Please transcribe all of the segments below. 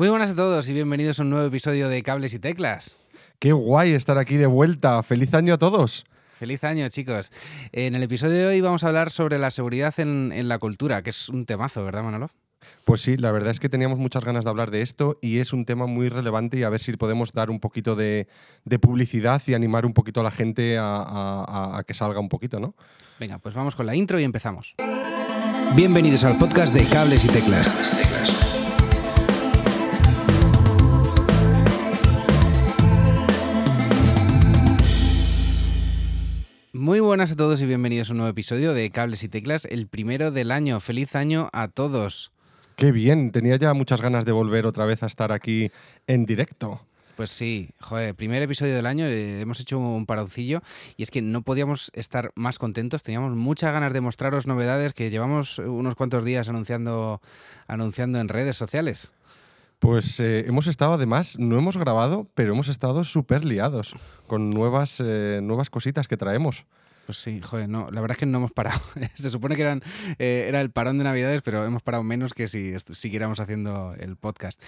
Muy buenas a todos y bienvenidos a un nuevo episodio de Cables y Teclas. Qué guay estar aquí de vuelta. Feliz año a todos. Feliz año, chicos. En el episodio de hoy vamos a hablar sobre la seguridad en, en la cultura, que es un temazo, ¿verdad, Manolo? Pues sí, la verdad es que teníamos muchas ganas de hablar de esto y es un tema muy relevante y a ver si podemos dar un poquito de, de publicidad y animar un poquito a la gente a, a- a que salga un poquito, ¿no? Venga, pues vamos con la intro y empezamos. Bienvenidos al podcast de Cables y Teclas. Muy buenas a todos y bienvenidos a un nuevo episodio de Cables y Teclas, el primero del año. Feliz año a todos. Qué bien, tenía ya muchas ganas de volver otra vez a estar aquí en directo. Pues sí, joder, primer episodio del año, eh, hemos hecho un paroncillo y es que no podíamos estar más contentos, teníamos muchas ganas de mostraros novedades que llevamos unos cuantos días anunciando, anunciando en redes sociales. Pues eh, hemos estado, además, no hemos grabado, pero hemos estado súper liados con nuevas, eh, nuevas cositas que traemos. Pues sí, joder, no, la verdad es que no hemos parado. Se supone que eh, era el parón de Navidades, pero hemos parado menos que si siguiéramos haciendo el podcast.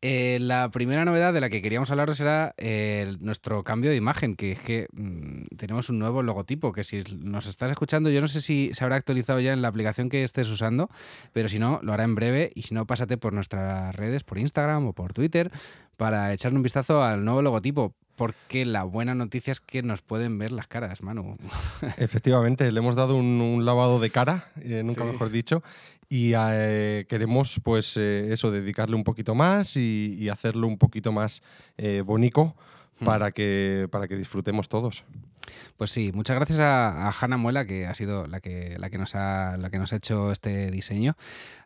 Eh, la primera novedad de la que queríamos hablaros era eh, nuestro cambio de imagen, que es que mm, tenemos un nuevo logotipo, que si nos estás escuchando, yo no sé si se habrá actualizado ya en la aplicación que estés usando, pero si no, lo hará en breve y si no, pásate por nuestras redes, por Instagram o por Twitter, para echarle un vistazo al nuevo logotipo. Porque la buena noticia es que nos pueden ver las caras, Manu. Efectivamente, le hemos dado un, un lavado de cara, eh, nunca Sí. mejor dicho, y eh, queremos, pues, eh, eso, dedicarle un poquito más y, y hacerlo un poquito más eh, bonito Hmm. para que, para que disfrutemos todos. Pues sí, muchas gracias a, a Hanna Muela, que ha sido la que, la, que nos ha, la que nos ha hecho este diseño.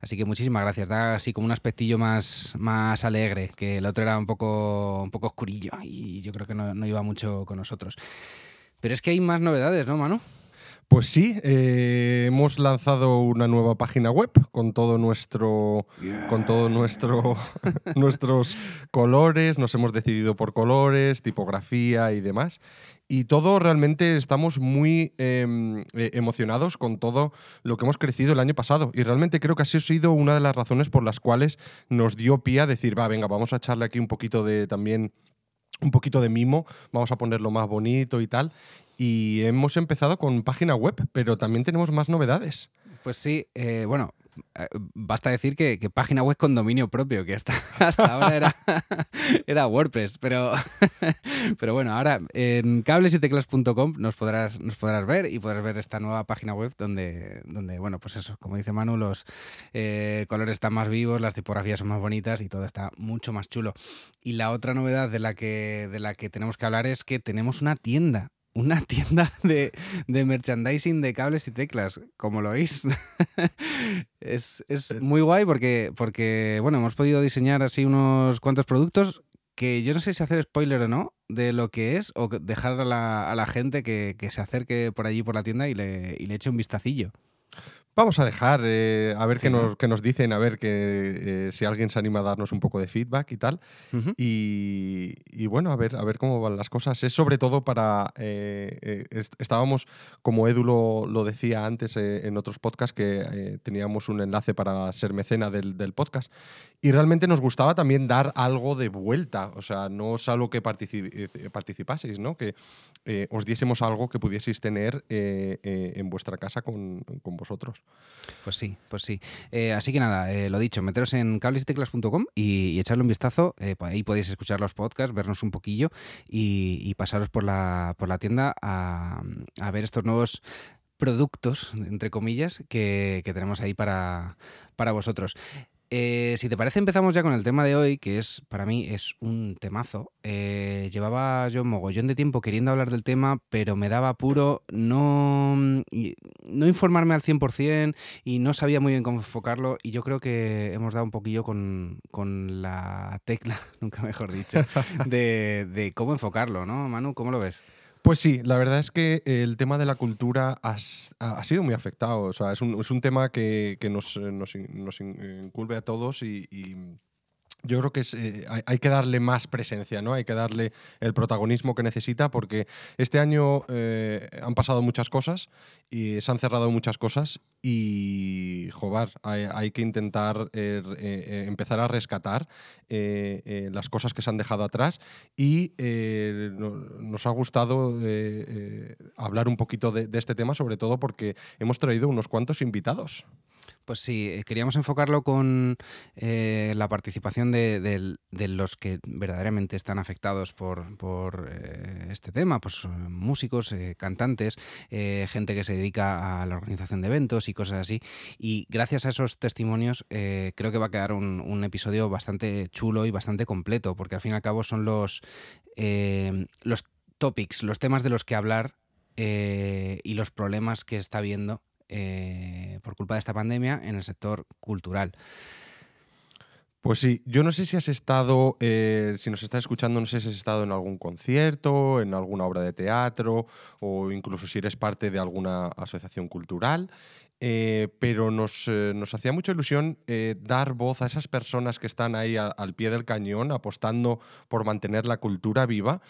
Así que muchísimas gracias. Da así como un aspectillo más, más alegre, que el otro era un poco, un poco oscurillo y yo creo que no, no iba mucho con nosotros. Pero es que hay más novedades, ¿no, Manu? Pues sí, eh, hemos lanzado una nueva página web con todo nuestro, con todo nuestro, nuestros colores, nos hemos decidido por colores, tipografía y demás. Y todo realmente estamos muy em, eh, emocionados con todo lo que hemos crecido el año pasado. Y realmente creo que así ha sido una de las razones por las cuales nos dio pie a decir, va, venga, vamos a echarle aquí un poquito de también un poquito de mimo, vamos a ponerlo más bonito y tal. Y hemos empezado con página web, pero también tenemos más novedades. Pues sí, eh, bueno, basta decir que, que página web con dominio propio, que hasta, hasta ahora era, era WordPress, pero, pero bueno, ahora en cablesyteclas.com nos podrás, nos podrás ver y podrás ver esta nueva página web donde, donde bueno, pues eso, como dice Manu, los eh, colores están más vivos, las tipografías son más bonitas y todo está mucho más chulo. Y la otra novedad de la que, de la que tenemos que hablar es que tenemos una tienda. Una tienda de, de merchandising de cables y teclas, como lo veis. es, es muy guay porque, porque, bueno, hemos podido diseñar así unos cuantos productos que yo no sé si hacer spoiler o no de lo que es o dejar a la, a la gente que, que se acerque por allí por la tienda y le, y le eche un vistacillo. Vamos a dejar, eh, a ver Sí, qué, ¿no? nos, qué nos dicen, a ver que, eh, si alguien se anima a darnos un poco de feedback y tal. Y, y bueno, a ver, a ver cómo van las cosas. Es sobre todo para. eh, est- estábamos, como Edu lo, lo decía antes en otros podcasts, que teníamos un enlace para ser mecena del, del podcast. Y realmente nos gustaba también dar algo de vuelta. O sea, no solo que eh, participaseis, ¿no? Que eh, os diésemos algo que pudieseis tener eh, en vuestra casa con, con vosotros. Pues sí, pues sí. Así que nada, lo dicho, meteros en cablesyteclas.com y, echarle un vistazo. por ahí podéis escuchar los podcasts, vernos un poquillo y, y pasaros por la, por la tienda a, a ver estos nuevos productos, entre comillas, que, que tenemos ahí para, para vosotros. Eh, si te parece, empezamos ya con el tema de hoy, que es, para mí, es un temazo. Eh, llevaba yo mogollón de tiempo queriendo hablar del tema, pero me daba apuro no, y- no informarme al 100% y no sabía muy bien cómo enfocarlo. Y yo creo que hemos dado un poquillo con, con la tecla, nunca mejor dicho, de, de cómo enfocarlo, ¿no, Manu? ¿Cómo lo ves? Pues sí, la verdad es que el tema de la cultura ha, sido muy afectado. O sea, es un, es un tema que, que nos, eh, nos nos incumbe a todos y- yo creo que es, eh, hay, que darle más presencia, ¿no? Hay que darle el protagonismo que necesita porque este año eh, han pasado muchas cosas y se han cerrado muchas cosas y, joder, hay, que intentar eh, empezar a rescatar las cosas que se han dejado atrás y nos ha gustado hablar un poquito de este tema, sobre todo porque hemos traído unos cuantos invitados. Pues sí, eh, queríamos enfocarlo con eh, la participación de, los que verdaderamente están afectados por, eh, este tema, pues músicos, cantantes, gente que se dedica a la organización de eventos y cosas así. Y gracias a esos testimonios creo que va a quedar un, un, episodio bastante chulo y bastante completo, porque al fin y al cabo son los, los topics, los temas de los que hablar y los problemas que está viendo eh, por culpa de esta pandemia en el sector cultural. Pues sí, yo no sé si has estado, eh, si nos estás escuchando, no sé si has estado en algún concierto, en alguna obra de teatro o incluso si eres parte de alguna asociación cultural, eh, pero nos, hacía mucha ilusión dar voz a esas personas que están ahí al pie del cañón apostando por mantener la cultura viva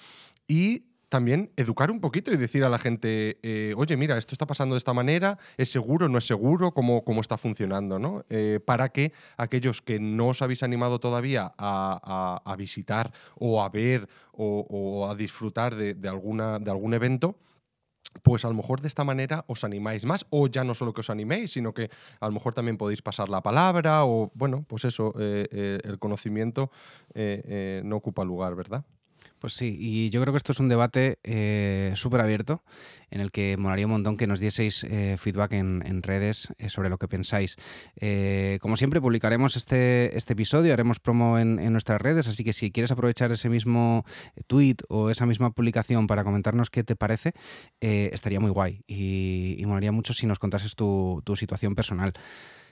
y también educar un poquito y decir a la gente, eh, oye, mira, esto está pasando de esta manera, ¿es seguro, no es seguro? ¿Cómo, cómo está funcionando? ¿no? Eh, para que aquellos que no os habéis animado todavía a, visitar o a ver o, a disfrutar de, alguna, de algún evento, pues a lo mejor de esta manera os animáis más, o ya no solo que os animéis, sino que a lo mejor también podéis pasar la palabra, o bueno, pues eso, eh, el conocimiento no ocupa lugar, ¿verdad? Pues sí, y yo creo que esto es un debate eh, súper abierto en el que molaría un montón que nos dieseis eh, feedback en, redes eh, sobre lo que pensáis. como siempre, publicaremos este, este episodio, haremos promo en, nuestras redes, así que si quieres aprovechar ese mismo tweet o esa misma publicación para comentarnos qué te parece, estaría muy guay y, y, molaría mucho si nos contases tu, tu situación personal.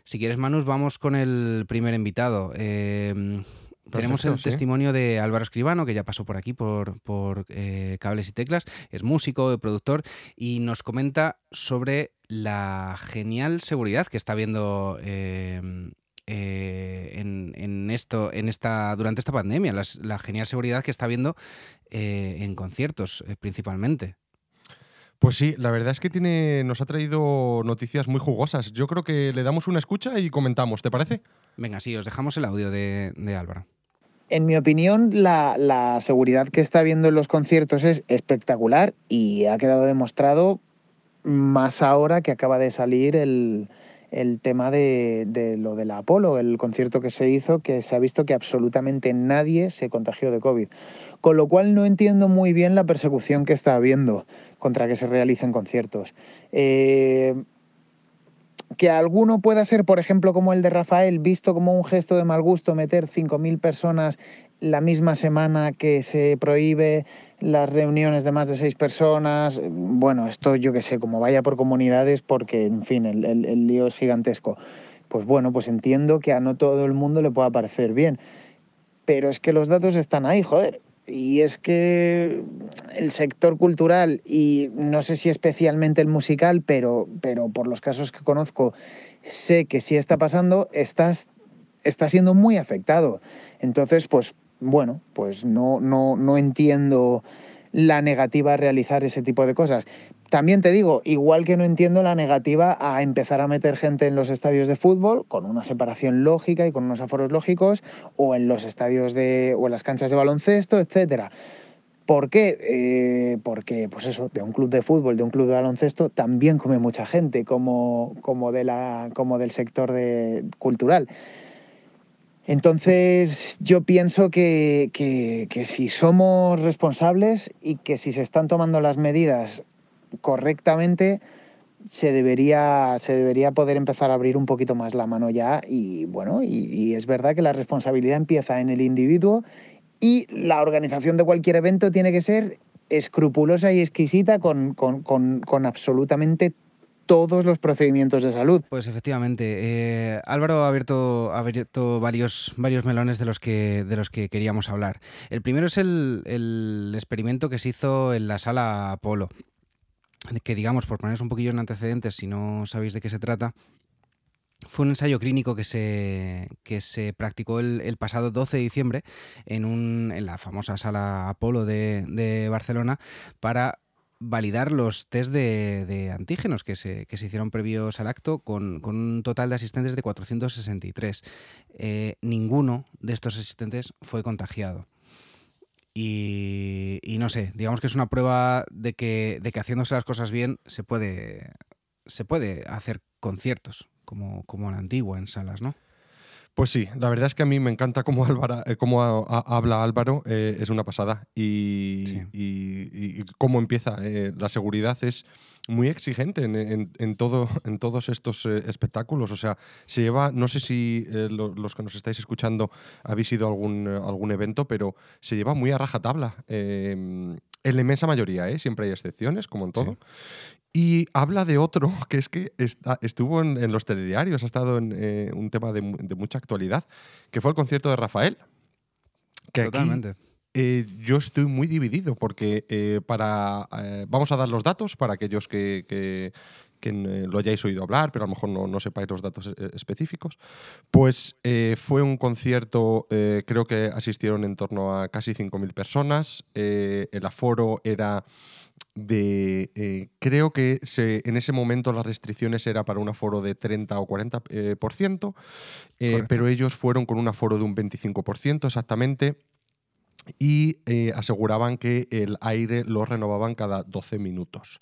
Si quieres, Manus, vamos con el primer invitado. Tenemos el testimonio de Álvaro Escribano, que ya pasó por aquí por, por eh, Cables y Teclas, es músico, productor, y nos comenta sobre la genial seguridad que está viendo em, eh, en, esto, en esta, durante esta pandemia, la genial seguridad que está viendo eh, en conciertos principalmente. Pues sí, la verdad es que tiene, nos ha traído noticias muy jugosas. Yo creo que le damos una escucha y comentamos, ¿te parece? Venga, sí, os dejamos el audio de, Álvaro. En mi opinión, la, seguridad que está viendo en los conciertos es espectacular y ha quedado demostrado más ahora que acaba de salir el, tema de, de, lo del Apolo, el concierto que se hizo, que se ha visto que absolutamente nadie se contagió de COVID. Con lo cual no entiendo muy bien la persecución que está habiendo contra que se realicen conciertos. Eh, que alguno pueda ser, por ejemplo, como el de Rafael, visto como un gesto de mal gusto meter 5.000 personas la misma semana que se prohíbe las reuniones de más de seis personas. Bueno, esto yo que sé, como vaya por comunidades, porque, en fin, el, el lío es gigantesco. Pues bueno, pues entiendo que a no todo el mundo le pueda parecer bien. Pero es que los datos están ahí, joder. Y es que el sector cultural, y no sé si especialmente el musical, pero, pero por los casos que conozco, sé que sí está pasando, estás, está siendo muy afectado. Entonces, pues bueno, pues no, no, no entiendo la negativa a realizar ese tipo de cosas. También te digo, igual que no entiendo la negativa a empezar a meter gente en los estadios de fútbol con una separación lógica y con unos aforos lógicos, o en los estadios de, o en las canchas de baloncesto, etcétera. ¿Por qué? Eh, porque, pues eso, de un club de fútbol, de un club de baloncesto, también come mucha gente, como, como, de la, como del sector de, cultural. Entonces, yo pienso que, que, que, si somos responsables y que si se están tomando las medidas correctamente, se debería, se debería poder empezar a abrir un poquito más la mano ya y bueno, y, es verdad que la responsabilidad empieza en el individuo y la organización de cualquier evento tiene que ser escrupulosa y exquisita con, con, absolutamente todos los procedimientos de salud. Pues efectivamente, eh, Álvaro ha abierto, ha abierto varios, varios melones de los, que, de los que queríamos hablar. El primero es el, el experimento que se hizo en la sala Apolo que digamos, por poneros un poquillo en antecedentes, si no sabéis de qué se trata, fue un ensayo clínico que se, que se practicó el, pasado 12 de diciembre en, un, en la famosa sala Apolo de, Barcelona para validar los test de, antígenos que se, que se, hicieron previos al acto con, un total de asistentes de 463. Eh, ninguno de estos asistentes fue contagiado. Y, no sé, digamos que es una prueba de que, de que haciéndose las cosas bien se puede, se puede hacer conciertos como, como la antigua en salas, ¿no? Pues sí, la verdad es que a mí me encanta cómo, eh, cómo habla Álvaro, eh, es una pasada. Y, cómo empieza. Eh, la seguridad es muy exigente en, todo, en todos estos espectáculos. O sea, se lleva, no sé si los que nos estáis escuchando habéis ido a algún, algún evento, pero se lleva muy a rajatabla. en la inmensa mayoría, siempre hay excepciones, como en todo. Y habla de otro, que es que estuvo en, los telediarios, ha estado en eh, un tema de, mucha actualidad, que fue el concierto de Rafael. Que Totalmente. Eh, yo estoy muy dividido porque eh, para vamos a dar los datos para aquellos que, lo hayáis oído hablar, pero a lo mejor no, no sepáis los datos específicos. Pues fue un concierto, creo que asistieron en torno a casi 5.000 personas, el aforo era de, eh, creo que se, en ese momento las restricciones era para un aforo de 30 o 40%, eh, por ciento, eh, pero ellos fueron con un aforo de un 25% exactamente y aseguraban que el aire lo renovaban cada 12 minutos.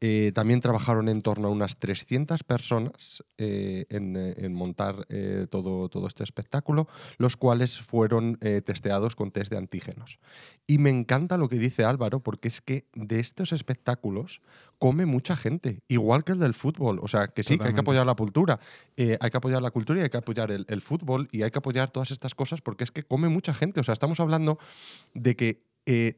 Eh, también trabajaron en torno a unas 300 personas eh, eh, en, montar todo, todo este espectáculo, los cuales fueron testeados con test de antígenos. Y me encanta lo que dice Álvaro, porque es que de estos espectáculos come mucha gente, igual que el del fútbol. O sea, que sí, que hay que apoyar la cultura, hay que apoyar la cultura y hay que apoyar el, el fútbol y hay que apoyar todas estas cosas porque es que come mucha gente. O sea, estamos hablando de que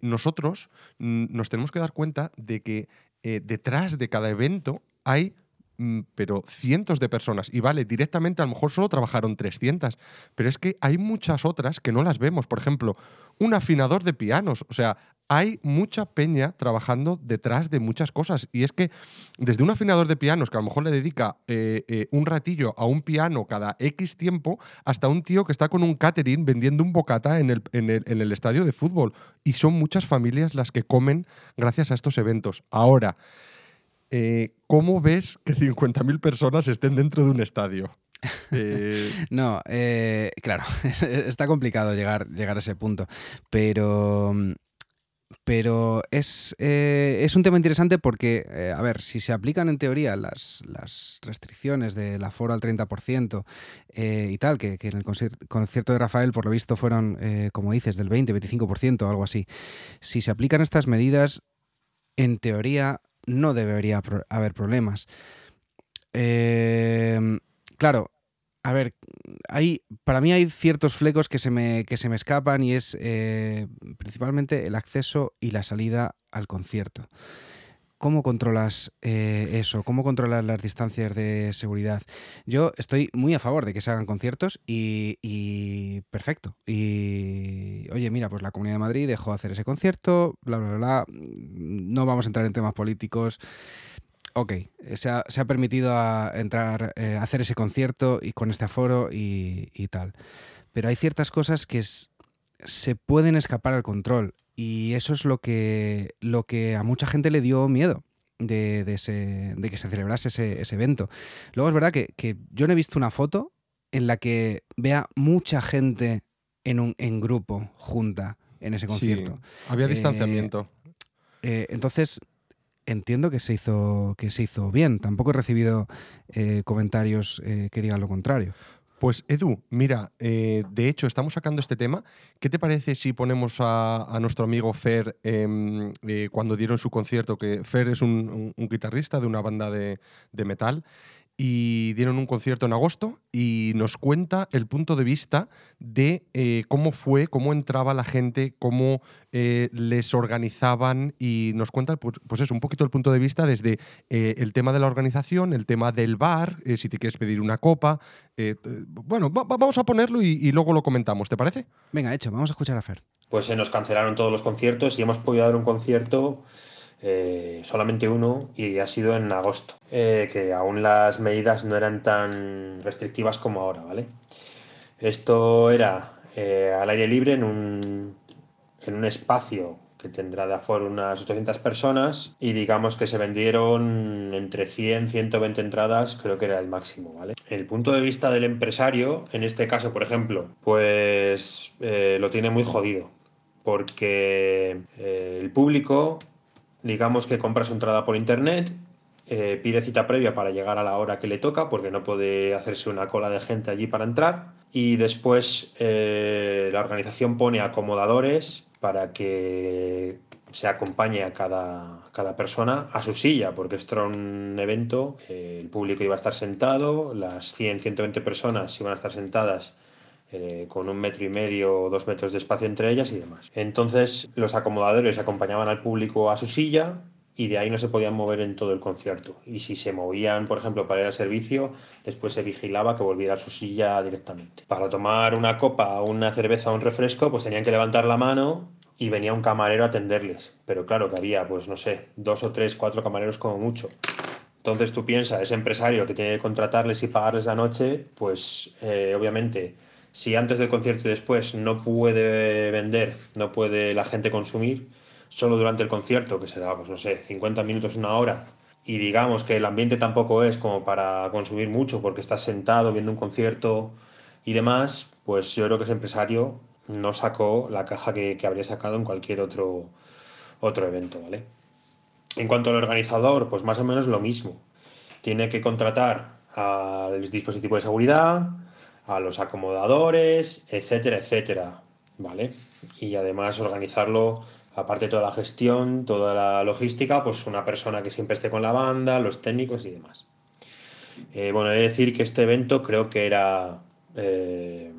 nosotros nos tenemos que dar cuenta de que eh, detrás de cada evento hay mm, pero cientos de personas. Y vale, directamente a lo mejor solo trabajaron 300, pero es que hay muchas otras que no las vemos. Por ejemplo, un afinador de pianos. O sea, hay mucha peña trabajando detrás de muchas cosas. Y es que desde un afinador de pianos que a lo mejor le dedica eh, eh, un ratillo a un piano cada X tiempo, hasta un tío que está con un catering vendiendo un bocata en el, en el, estadio de fútbol. Y son muchas familias las que comen gracias a estos eventos. Ahora, eh, ¿cómo ves que 50.000 personas estén dentro de un estadio? no, claro, está complicado llegar, llegar a ese punto, pero pero es, eh, es, un tema interesante porque, eh, a ver, si se aplican en teoría las, las restricciones del aforo al 30% eh, y tal, que, en el concierto de Rafael, por lo visto, fueron, como dices, del 20-25% o algo así, si se aplican estas medidas, en teoría no debería haber problemas. claro, a ver, hay, para mí hay ciertos flecos que se me, que se me escapan y es eh, principalmente el acceso y la salida al concierto. ¿Cómo controlas eh, eso? ¿Cómo controlas las distancias de seguridad? Yo estoy muy a favor de que se hagan conciertos y, y, perfecto. Y oye, mira, pues la Comunidad de Madrid dejó hacer ese concierto, bla, bla, bla. No vamos a entrar en temas políticos ok, se ha, permitido a entrar, eh, hacer ese concierto y con este aforo y, tal. Pero hay ciertas cosas que se pueden escapar al control y eso es lo que, lo que a mucha gente le dio miedo. De, que se celebrase ese, evento. Luego es verdad que, yo no he visto una foto en la que vea mucha gente en un en grupo junta en ese concierto. había distanciamiento. Eh, entonces, entiendo que se hizo, que se hizo bien. Tampoco he recibido eh, comentarios eh, que digan lo contrario. Pues Edu, mira, eh, de hecho estamos sacando este tema. ¿Qué te parece si ponemos a, nuestro amigo Fer em, cuando dieron su concierto? Que Fer es un, guitarrista de una banda de, de metal y dieron un concierto en agosto y nos cuenta el punto de vista de eh, cómo fue, cómo entraba la gente, cómo eh, les organizaban y nos cuenta pues, pues eso, un poquito el punto de vista desde eh, el tema de la organización, el tema del bar, si te quieres pedir una copa. bueno, vamos a ponerlo y, y, luego lo comentamos, ¿te parece? Venga, hecho, vamos a escuchar a Fer. Pues se nos cancelaron todos los conciertos y hemos podido dar un concierto eh, solamente uno y ha sido en agosto, eh, que aún las medidas no eran tan restrictivas como ahora, ¿vale? Esto era eh, al aire libre en un, en un espacio que tendrá de aforo unas 800 personas y digamos que se vendieron entre 100 120 entradas, creo que era el máximo, ¿vale? El punto de vista del empresario, en este caso, por ejemplo, pues lo tiene muy jodido porque el público digamos que compra su entrada por internet, eh, pide cita previa para llegar a la hora que le toca, porque no puede hacerse una cola de gente allí para entrar, y después eh, la organización pone acomodadores para que se acompañe a cada, cada, persona a su silla, porque esto era un evento, el público iba a estar sentado, las 100, 120 personas iban a estar sentadas eh, con un metro y medio o dos metros de espacio entre ellas y demás. Entonces los acomodadores acompañaban al público a su silla y de ahí no se podían mover en todo el concierto. Y si se movían, por ejemplo, para ir al servicio, después se vigilaba que volviera a su silla directamente. Para tomar una copa, una cerveza o un refresco, pues tenían que levantar la mano y venía un camarero a atenderles. Pero claro que había, pues no sé, dos o tres, cuatro camareros como mucho. Entonces tú piensas, ese empresario que tiene que contratarles y pagarles la noche, pues eh, obviamente si antes del concierto y después no puede vender, no puede la gente consumir, solo durante el concierto, que será, pues no sé, 50 minutos, una hora, y digamos que el ambiente tampoco es como para consumir mucho porque estás sentado viendo un concierto y demás, pues yo creo que ese empresario no sacó la caja que, que habría sacado en cualquier otro, otro evento, ¿vale? En cuanto al organizador, pues más o menos lo mismo. Tiene que contratar al dispositivo de seguridad, a los acomodadores, etcétera, etcétera, ¿vale? Y además organizarlo, aparte de toda la gestión, toda la logística, pues una persona que siempre esté con la banda, los técnicos y demás. Eh, bueno, he de decir que este evento creo que era eh,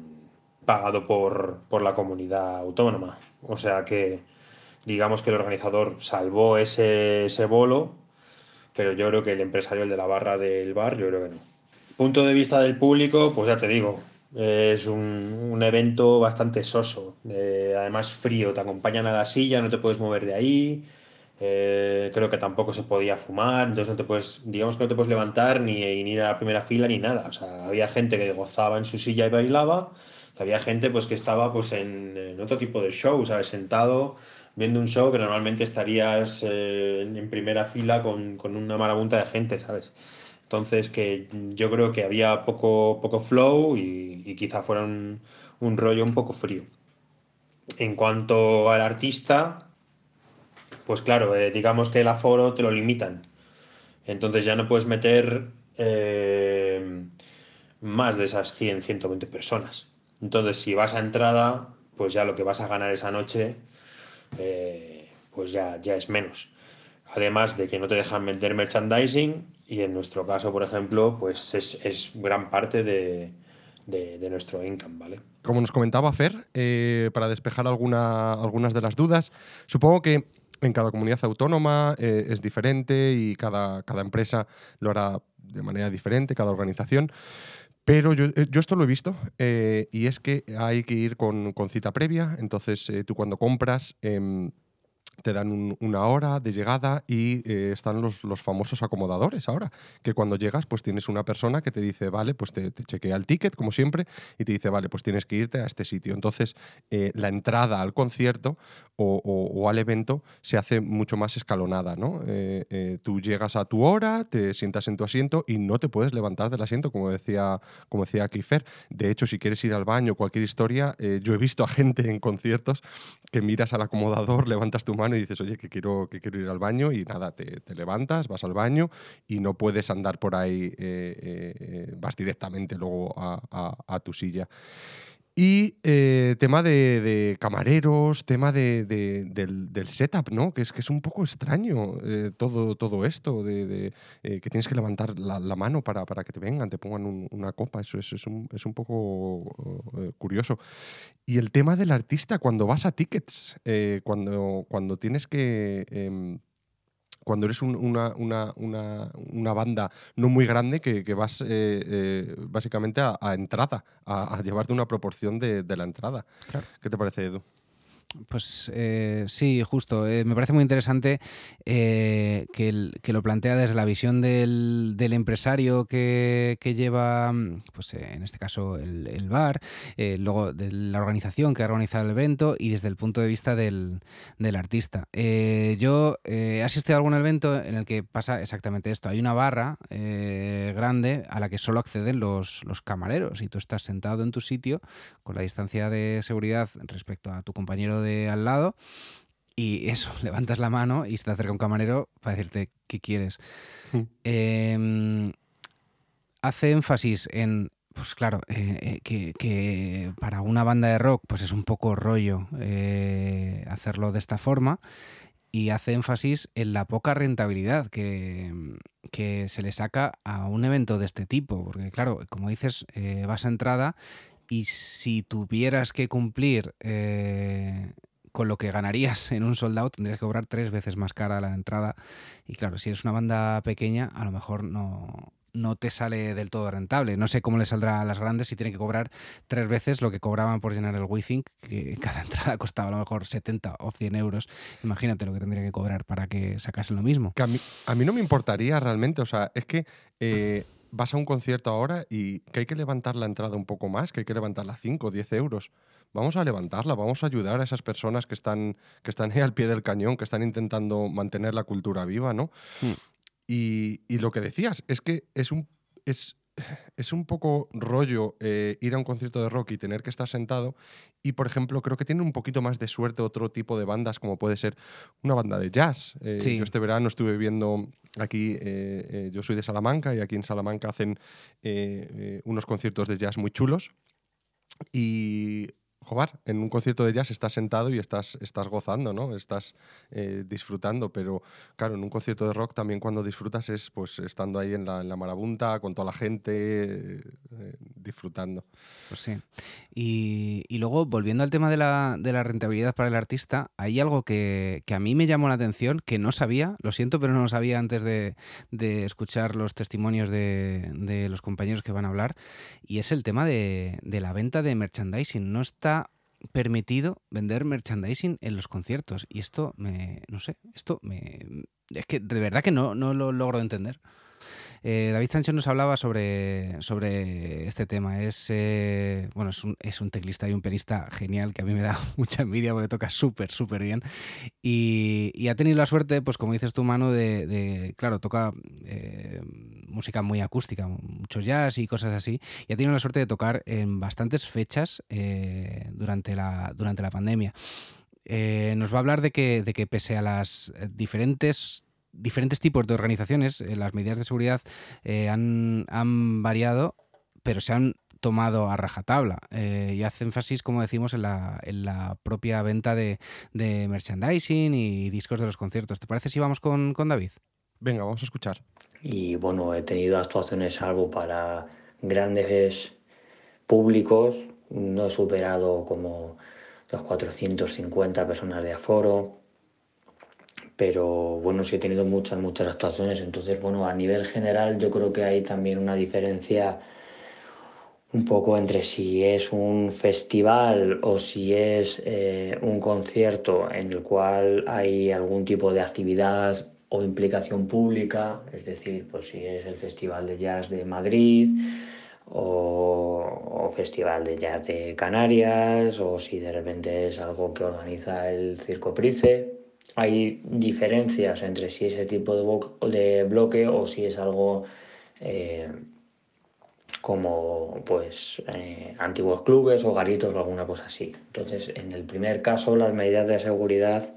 pagado por, por la comunidad autónoma, o sea que digamos que el organizador salvó ese, ese bolo, pero yo creo que el empresario, el de la barra del bar, yo creo que no. Punto de vista del público, pues ya te digo, es un, evento bastante soso, además frío, te acompañan a la silla, no te puedes mover de ahí, eh, creo que tampoco se podía fumar, entonces no te puedes, digamos que no te puedes levantar ni, ir a la primera fila ni nada, o sea, había gente que gozaba en su silla y bailaba, había gente pues que estaba pues en, otro tipo de show, ¿sabes? Sentado viendo un show que normalmente estarías eh, en primera fila con, con una marabunta de gente, ¿sabes? Entonces, que yo creo que había poco, poco flow y, quizá fuera un, rollo un poco frío. En cuanto al artista, pues claro, eh, digamos que el aforo te lo limitan. Entonces ya no puedes meter eh, más de esas 100, 120 personas. Entonces, si vas a entrada, pues ya lo que vas a ganar esa noche, eh, pues ya, ya es menos. Además de que no te dejan vender merchandising y en nuestro caso, por ejemplo, pues es, gran parte de, nuestro income, ¿vale? Como nos comentaba Fer, eh, para despejar alguna, algunas de las dudas, supongo que en cada comunidad autónoma eh, es diferente y cada, cada empresa lo hará de manera diferente, cada organización. Pero yo, eh, esto lo he visto y es que hay que ir con, cita previa. Entonces, tú cuando compras em, te dan una hora de llegada y eh, están los, los, famosos acomodadores ahora, que cuando llegas pues tienes una persona que te dice, vale, pues te, chequea el ticket como siempre y te dice, vale, pues tienes que irte a este sitio. Entonces eh, la entrada al concierto o, al evento se hace mucho más escalonada, ¿no? Eh, tú llegas a tu hora, te sientas en tu asiento y no te puedes levantar del asiento, como decía, como decía Kiefer. De hecho, si quieres ir al baño, cualquier historia, yo he visto a gente en conciertos que miras al acomodador, levantas tu mano y dices, oye, que quiero, que quiero ir al baño y nada, te, levantas, vas al baño y no puedes andar por ahí, eh, eh, vas directamente luego a tu silla. Y eh, tema de, camareros, tema de, del, setup, ¿no? Que es, que es un poco extraño eh, todo, todo esto, de, eh, que tienes que levantar la, mano para, para, que te vengan, te pongan una copa, eso, es, es, un, es un poco curioso. Y el tema del artista, cuando vas a tickets, cuando, cuando tienes que em, cuando eres una, una, una, una, banda no muy grande que, vas eh, eh, básicamente a, entrada, a, llevarte una proporción de, de la entrada. ¿Qué te parece, Edu? Pues eh, sí, justo. Eh, me parece muy interesante eh, que, lo plantea desde la visión del, del empresario que, lleva, pues en este caso, el, el bar, luego de la organización que ha organizado el evento y desde el punto de vista del, del artista. yo he asistido a algún evento en el que pasa exactamente esto. Hay una barra grande a la que solo acceden los, los camareros y tú estás sentado en tu sitio con la distancia de seguridad respecto a tu compañero de al lado y eso, levantas la mano y se te acerca un camarero para decirte qué quieres. Hmm. Em, hace énfasis en, pues claro, eh, eh, que, para una banda de rock pues es un poco rollo eh, hacerlo de esta forma y hace énfasis en la poca rentabilidad que, que, se le saca a un evento de este tipo, porque claro, como dices, vas a entrada y si tuvieras que cumplir eh, con lo que ganarías en un soldado, tendrías que cobrar tres veces más cara la entrada. Y claro, si eres una banda pequeña, a lo mejor no, no te sale del todo rentable. No sé cómo le saldrá a las grandes si tienen que cobrar tres veces lo que cobraban por llenar el WeThink, que cada entrada costaba a lo mejor 70 o 100 euros. Imagínate lo que tendría que cobrar para que sacasen lo mismo. a, mí, no me importaría realmente, o sea, es que... Eh, vas a un concierto ahora y que hay que levantar la entrada un poco más, que hay que levantarla 5 o 10 euros. Vamos a levantarla, vamos a ayudar a esas personas que están, que están al pie del cañón, que están intentando mantener la cultura viva, ¿no? Hmm. Y, y, lo que decías es que es un, es, es un poco rollo eh, ir a un concierto de rock y tener que estar sentado. Y, por ejemplo, creo que tiene un poquito más de suerte otro tipo de bandas, como puede ser una banda de jazz. Eh, yo este verano estuve viendo aquí, eh, yo soy de Salamanca y aquí en Salamanca hacen unos conciertos de jazz muy chulos. Y Jobar, en un concierto de jazz estás sentado y estás, estás gozando, ¿no? Estás eh, disfrutando, pero claro, en un concierto de rock también cuando disfrutas es pues estando ahí en la, en marabunta, con toda la gente, eh, disfrutando. Pues sí. Y, y, luego, volviendo al tema de la, de la, rentabilidad para el artista, hay algo que, que, a mí me llamó la atención, que no sabía, lo siento, pero no lo sabía antes de, de escuchar los testimonios de, de, los compañeros que van a hablar, y es el tema de, de la venta de merchandising. No está permitido vender merchandising en los conciertos. Y esto me, no sé, esto me... Es que de verdad que no, no lo logro entender. Eh, David Sánchez nos hablaba sobre, sobre este tema. Es, eh, bueno, es un, es, un, teclista y un pianista genial que a mí me da mucha envidia porque toca súper, súper bien. Y, y, ha tenido la suerte, pues como dices tu mano, de, de claro, toca eh, música muy acústica, mucho jazz y cosas así. Y ha tenido la suerte de tocar en bastantes fechas durante, la, durante la pandemia. nos va a hablar de que, de que pese a las diferentes diferentes tipos de organizaciones, eh, las medidas de seguridad eh, han, han, variado, pero se han tomado a rajatabla eh, y hace énfasis, como decimos, en la, en la propia venta de, de, merchandising y discos de los conciertos. ¿Te parece si vamos con, con David? Venga, vamos a escuchar. Y bueno, he tenido actuaciones algo para grandes públicos, no he superado como los 450 personas de aforo, pero bueno, sí he tenido muchas, muchas actuaciones, entonces bueno, a nivel general yo creo que hay también una diferencia un poco entre si es un festival o si es eh, un concierto en el cual hay algún tipo de actividad o implicación pública, es decir, pues si es el Festival de Jazz de Madrid o, o, Festival de Jazz de Canarias o si de repente es algo que organiza el Circo Price hay diferencias entre si ese tipo de, bloque o si es algo eh, como pues eh, antiguos clubes o garitos o alguna cosa así. Entonces, en el primer caso, las medidas de seguridad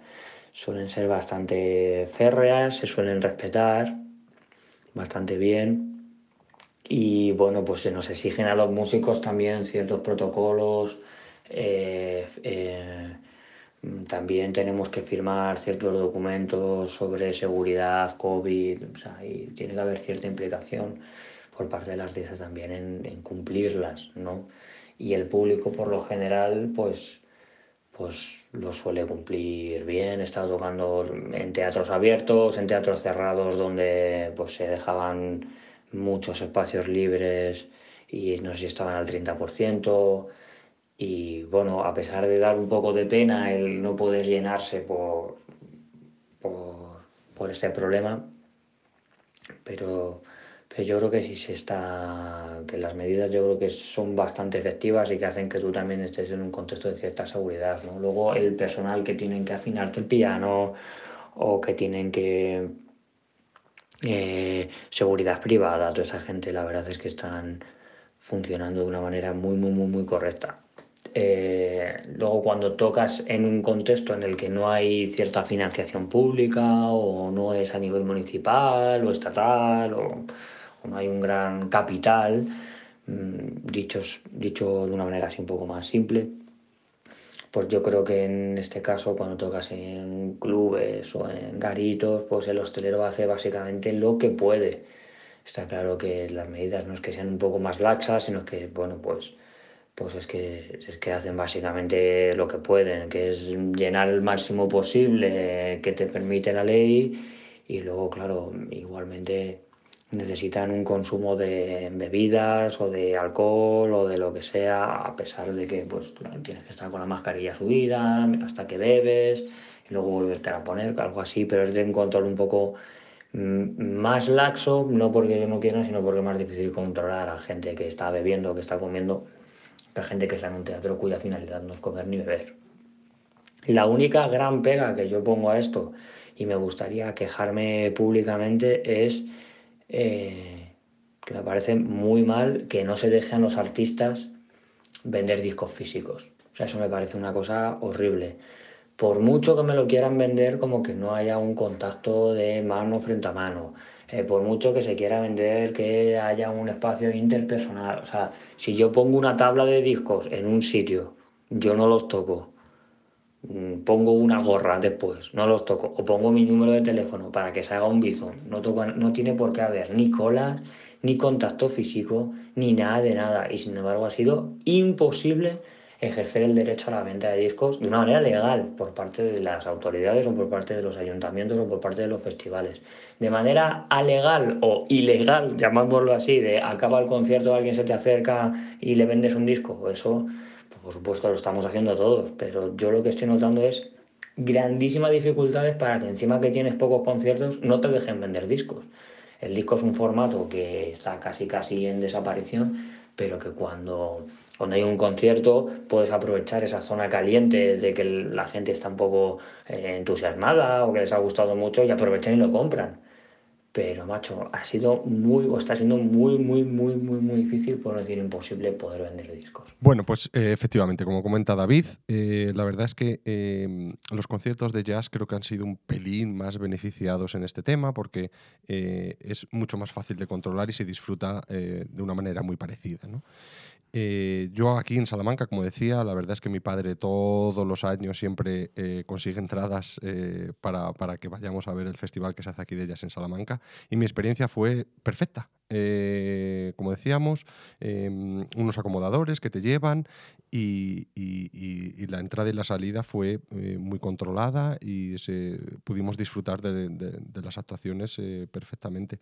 suelen ser bastante férreas, se suelen respetar bastante bien. Y bueno, pues se nos exigen a los músicos también ciertos protocolos. Eh, Mm, también tenemos que firmar ciertos documentos sobre seguridad, COVID, o sea, y tiene que haber cierta implicación por parte de las artistas también en, cumplirlas, ¿no? Y el público por lo general, pues, pues lo suele cumplir bien, está tocando en teatros abiertos, en teatros cerrados donde pues se dejaban muchos espacios libres y no sé si estaban al 30%, y bueno, a pesar de dar un poco de pena el no poder llenarse por, por, por este problema, pero, pero yo creo que sí se está, que las medidas yo creo que son bastante efectivas y que hacen que tú también estés en un contexto de cierta seguridad, ¿no? Luego el personal que tienen que afinarte el piano o que tienen que eh, seguridad privada, toda esa gente la verdad es que están funcionando de una manera muy, muy, muy, muy correcta. Eh, luego cuando tocas en un contexto en el que no hay cierta financiación pública o no es a nivel municipal o estatal o, no hay un gran capital, mm, dicho de una manera así un poco más simple, pues yo creo que en este caso cuando tocas en clubes o en garitos, pues el hostelero hace básicamente lo que puede. Está claro que las medidas no es que sean un poco más laxas, sino que, bueno, pues pues es que, es que hacen básicamente lo que pueden, que es llenar el máximo posible que te permite la ley y luego, claro, igualmente necesitan un consumo de bebidas o de alcohol o de lo que sea, a pesar de que pues tienes que estar con la mascarilla subida hasta que bebes y luego volverte a poner, algo así, pero es de un control un poco mm, más laxo, no porque yo no quiera, sino porque es más difícil controlar a gente que está bebiendo, que está comiendo la gente que está en un teatro cuya finalidad no es comer ni beber. La única gran pega que yo pongo a esto, y me gustaría quejarme públicamente, es eh, que me parece muy mal que no se dejen los artistas vender discos físicos. O sea, eso me parece una cosa horrible. Por mucho que me lo quieran vender, como que no haya un contacto de mano frente a mano eh, por mucho que se quiera vender que haya un espacio interpersonal. O sea, si yo pongo una tabla de discos en un sitio, yo no los toco. Mm, pongo una gorra después, no los toco. O pongo mi número de teléfono para que se haga un bizón. No, toco, no tiene por qué haber ni colas, ni contacto físico, ni nada de nada. Y sin embargo ha sido imposible ejercer el derecho a la venta de discos de una manera legal por parte de las autoridades o por parte de los ayuntamientos o por parte de los festivales. De manera alegal o ilegal, llamámoslo así, de acaba el concierto, alguien se te acerca y le vendes un disco, eso por supuesto lo estamos haciendo todos, pero yo lo que estoy notando es grandísimas dificultades para que encima que tienes pocos conciertos no te dejen vender discos. El disco es un formato que está casi casi en desaparición, pero que cuando cuando hay un concierto puedes aprovechar esa zona caliente de que la gente está un poco eh, entusiasmada o que les ha gustado mucho y aprovechan y lo compran. Pero, macho, ha sido muy, o está siendo muy, muy, muy, muy, muy difícil, por no decir imposible, poder vender discos. Bueno, pues eh, efectivamente, como comenta David, eh, la verdad es que los conciertos de jazz creo que han sido un pelín más beneficiados en este tema porque es mucho más fácil de controlar y se disfruta de una manera muy parecida. ¿no? Eh, yo aquí en Salamanca, como decía, la verdad es que mi padre todos los años siempre eh, consigue entradas eh, para, para, que vayamos a ver el festival que se hace aquí de ellas en Salamanca y mi experiencia fue perfecta. como decíamos, em, unos acomodadores que te llevan y, la entrada y la salida fue muy controlada y se, pudimos disfrutar de, de las actuaciones perfectamente.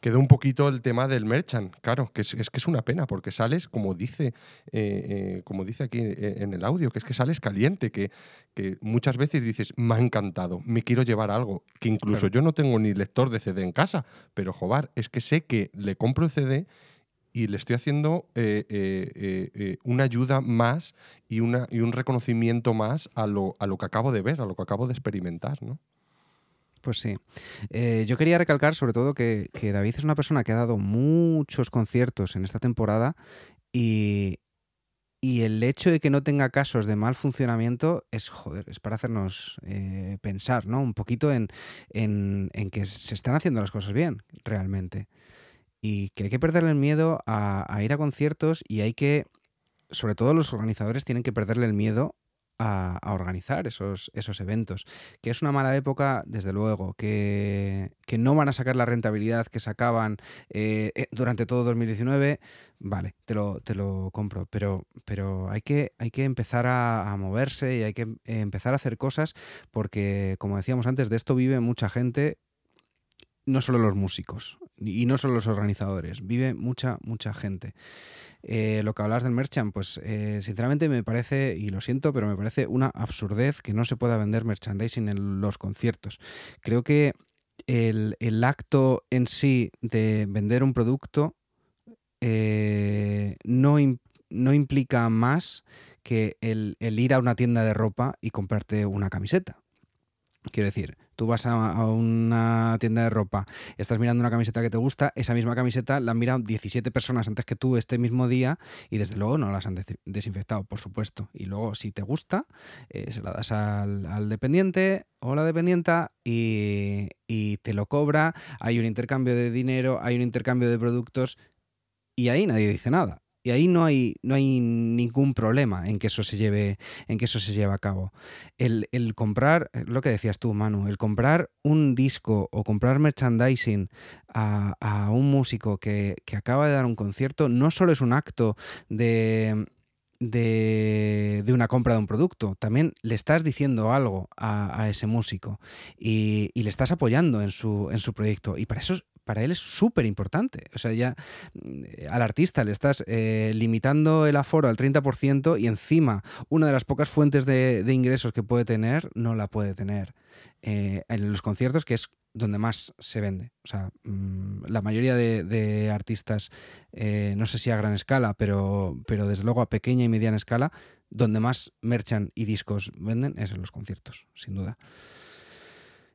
Quedó un poquito el tema del merchant, claro, que es, es que es una pena porque sales como dice eh, eh, como dice aquí eh, en el audio, que es que sales caliente, que, que muchas veces dices, me ha encantado, me quiero llevar algo, que incluso yo no tengo ni lector de CD en casa, pero joder, es que sé que le compro el CD y le estoy haciendo una ayuda más y, una, y un reconocimiento más a lo, a lo que acabo de ver, a lo que acabo de experimentar, ¿no? Pues sí. yo quería recalcar sobre todo que, que, David es una persona que ha dado muchos conciertos en esta temporada y, el hecho de que no tenga casos de mal funcionamiento es, joder, es para hacernos eh, pensar, ¿no? Un poquito en, que se están haciendo las cosas bien, realmente. Y que hay que perderle el miedo a ir a conciertos y hay que, sobre todo los organizadores, tienen que perderle el miedo a, organizar esos, esos eventos. Que es una mala época, desde luego, que, no van a sacar la rentabilidad que sacaban eh, eh, durante todo 2019, vale, te lo, te lo compro, pero, pero hay, que, hay que empezar a, moverse y hay que empezar a hacer cosas porque, como decíamos antes, de esto vive mucha gente no solo los músicos, y no solo los organizadores, vive mucha, mucha gente. Eh, lo que hablas del merchant, pues eh, sinceramente me parece, y lo siento, pero me parece una absurdez que no se pueda vender merchandising en los conciertos. Creo que el, acto en sí de vender un producto eh, no, no, implica más que el, el ir a una tienda de ropa y comprarte una camiseta. Quiero decir, tú vas a, una tienda de ropa, estás mirando una camiseta que te gusta, esa misma camiseta la han mirado 17 personas antes que tú este mismo día y desde luego no las han desinfectado, por supuesto. Y luego, si te gusta, eh, se la das al, dependiente o la dependienta y, y te lo cobra, hay un intercambio de dinero, hay un intercambio de productos y ahí nadie dice nada. Y ahí no hay, no hay ningún problema en que eso se lleve, en que eso se lleve a cabo. El, comprar, eh, lo que decías tú, Manu, el comprar un disco o comprar merchandising a, un músico que, acaba de dar un concierto no solo es un acto de, de, una compra de un producto, también le estás diciendo algo a, ese músico y, y, le estás apoyando en su, en su proyecto. Y para eso para él es súper importante. O sea, ya mm, al artista le estás eh, limitando el aforo al 30% y encima una de las pocas fuentes de, ingresos que puede tener no la puede tener eh, en los conciertos, que es donde más se vende. O sea, mm, la mayoría de, artistas, eh, no sé si a gran escala, pero, pero desde luego a pequeña y mediana escala, donde más merchan y discos venden es en los conciertos, sin duda.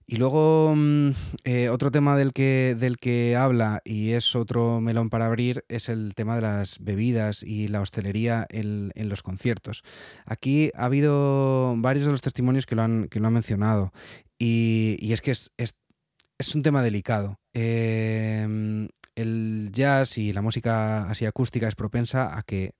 Y luego mm, eh, otro tema del que, del que habla y es otro melón para abrir es el tema de las bebidas y la hostelería en, los conciertos. Aquí ha habido varios de los testimonios que lo han, que lo mencionado y, es que es, un tema delicado. Em, el jazz y la música así acústica es propensa a que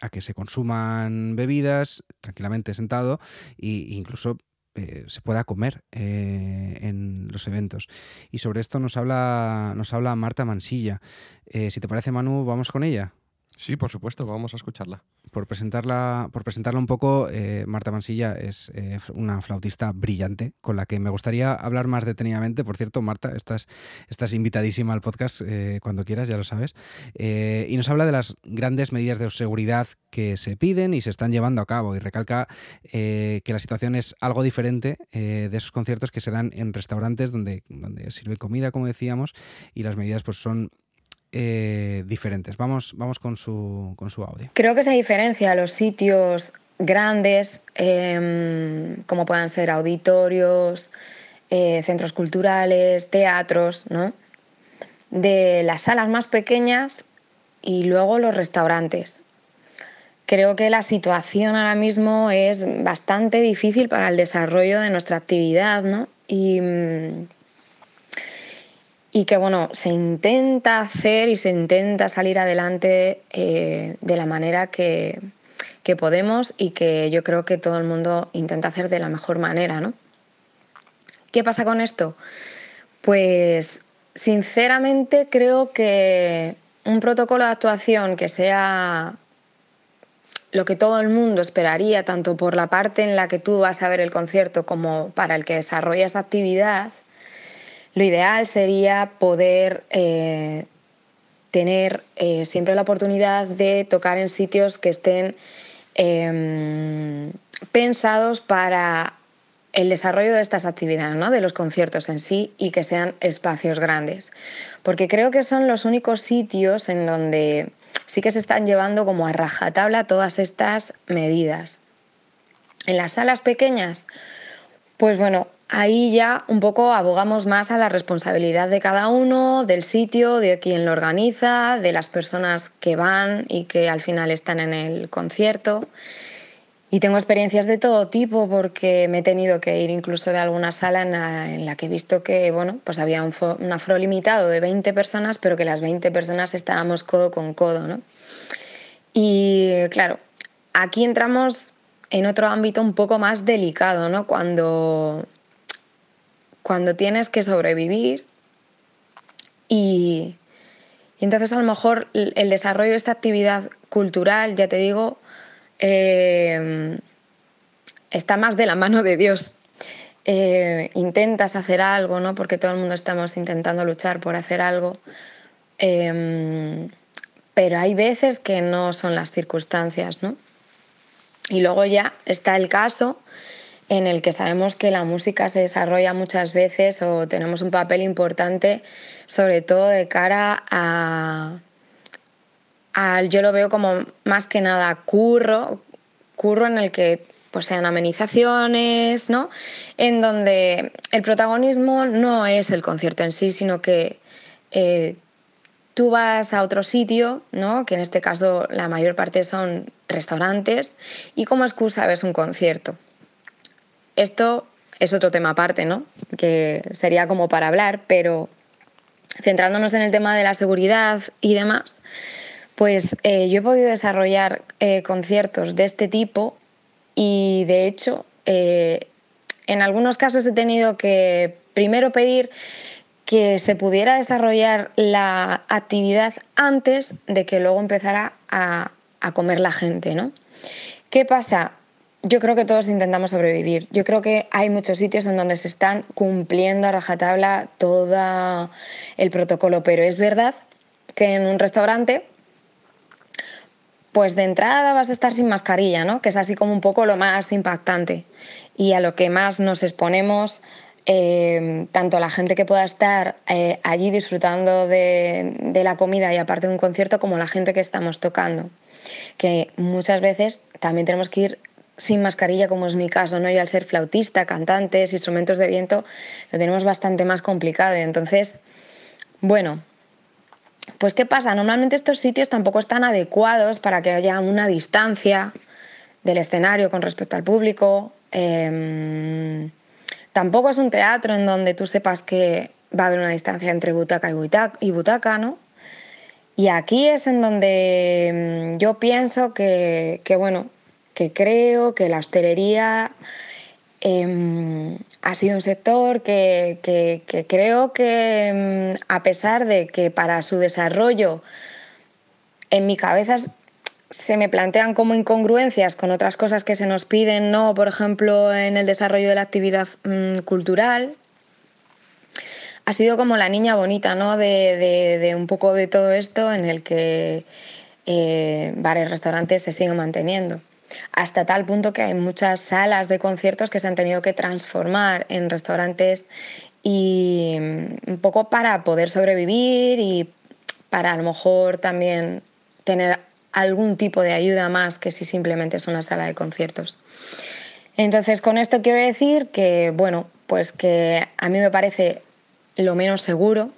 a que se consuman bebidas tranquilamente sentado e incluso eh, se pueda comer eh, en los eventos. Y sobre esto nos habla, nos habla Marta Mansilla. Eh, si te parece, Manu, vamos con ella. Sí, por supuesto, vamos a escucharla. Por presentarla, por presentarla un poco, eh, Marta Mansilla es eh, una flautista brillante con la que me gustaría hablar más detenidamente. Por cierto, Marta, estás, invitadísima al podcast eh, cuando quieras, ya lo sabes. y nos habla de las grandes medidas de seguridad que se piden y se están llevando a cabo. Y recalca que la situación es algo diferente de esos conciertos que se dan en restaurantes donde, donde sirve comida, como decíamos, y las medidas pues son eh, diferentes. Vamos, vamos con, su, con su audio. Creo que se diferencia los sitios grandes, em, como puedan ser auditorios, eh, centros culturales, teatros, ¿no? de las salas más pequeñas y luego los restaurantes. Creo que la situación ahora mismo es bastante difícil para el desarrollo de nuestra actividad, ¿no? Mm, y que bueno, se intenta hacer y se intenta salir adelante eh, de la manera que, podemos y que yo creo que todo el mundo intenta hacer de la mejor manera, ¿no? ¿Qué pasa con esto? Pues sinceramente creo que un protocolo de actuación que sea lo que todo el mundo esperaría, tanto por la parte en la que tú vas a ver el concierto como para el que desarrolla esa actividad, lo ideal sería poder eh, tener eh, siempre la oportunidad de tocar en sitios que estén em, pensados para el desarrollo de estas actividades, ¿no? de los conciertos en sí y que sean espacios grandes. Porque creo que son los únicos sitios en donde sí que se están llevando como a rajatabla todas estas medidas. En las salas pequeñas, pues bueno, ahí ya un poco abogamos más a la responsabilidad de cada uno, del sitio, de quien lo organiza, de las personas que van y que al final están en el concierto. Y tengo experiencias de todo tipo porque me he tenido que ir incluso de alguna sala en la, que he visto que bueno, pues había un, afro limitado de 20 personas, pero que las 20 personas estábamos codo con codo. ¿no? Y claro, aquí entramos en otro ámbito un poco más delicado, ¿no? cuando cuando tienes que sobrevivir y, entonces a lo mejor el desarrollo de esta actividad cultural, ya te digo, em, está más de la mano de Dios. eh, intentas hacer algo, ¿no? Porque todo el mundo estamos intentando luchar por hacer algo. Em, pero hay veces que no son las circunstancias, ¿no? Y luego ya está el caso en el que sabemos que la música se desarrolla muchas veces o tenemos un papel importante, sobre todo de cara a, yo lo veo como más que nada curro, curro en el que pues sean amenizaciones, ¿no? En donde el protagonismo no es el concierto en sí, sino que eh, tú vas a otro sitio, ¿no? Que en este caso la mayor parte son restaurantes, y como excusa ves un concierto. Esto es otro tema aparte, ¿no? Que sería como para hablar, pero centrándonos en el tema de la seguridad y demás, pues eh, yo he podido desarrollar eh, conciertos de este tipo y de hecho eh, en algunos casos he tenido que primero pedir que se pudiera desarrollar la actividad antes de que luego empezara a, a comer la gente, ¿no? ¿Qué pasa? Yo creo que todos intentamos sobrevivir. Yo creo que hay muchos sitios en donde se están cumpliendo a rajatabla todo el protocolo, pero es verdad que en un restaurante, pues de entrada vas a estar sin mascarilla, ¿no? Que es así como un poco lo más impactante y a lo que más nos exponemos. Eh, tanto la gente que pueda estar eh, allí disfrutando de, de la comida y aparte de un concierto como la gente que estamos tocando que muchas veces también tenemos que ir sin mascarilla, como es mi caso, ¿no? Yo al ser flautista, cantantes, instrumentos de viento, lo tenemos bastante más complicado. Entonces, bueno, pues ¿qué pasa? Normalmente estos sitios tampoco están adecuados para que haya una distancia del escenario con respecto al público. Em, tampoco es un teatro en donde tú sepas que va a haber una distancia entre butaca y butaca, ¿no? Y aquí es en donde em, yo pienso que, que bueno, que creo que la hostelería em, ha sido un sector que, creo que em, a pesar de que para su desarrollo en mi cabeza se me plantean como incongruencias con otras cosas que se nos piden, ¿no? Por ejemplo, en el desarrollo de la actividad mm, cultural. Ha sido como la niña bonita, ¿no? De, un poco de todo esto en el que eh, bares, restaurantes se siguen manteniendo hasta tal punto que hay muchas salas de conciertos que se han tenido que transformar en restaurantes y mm, un poco para poder sobrevivir y para a lo mejor también tener algún tipo de ayuda más que si simplemente es una sala de conciertos. Entonces, con esto quiero decir que, bueno, pues que a mí me parece lo menos seguro.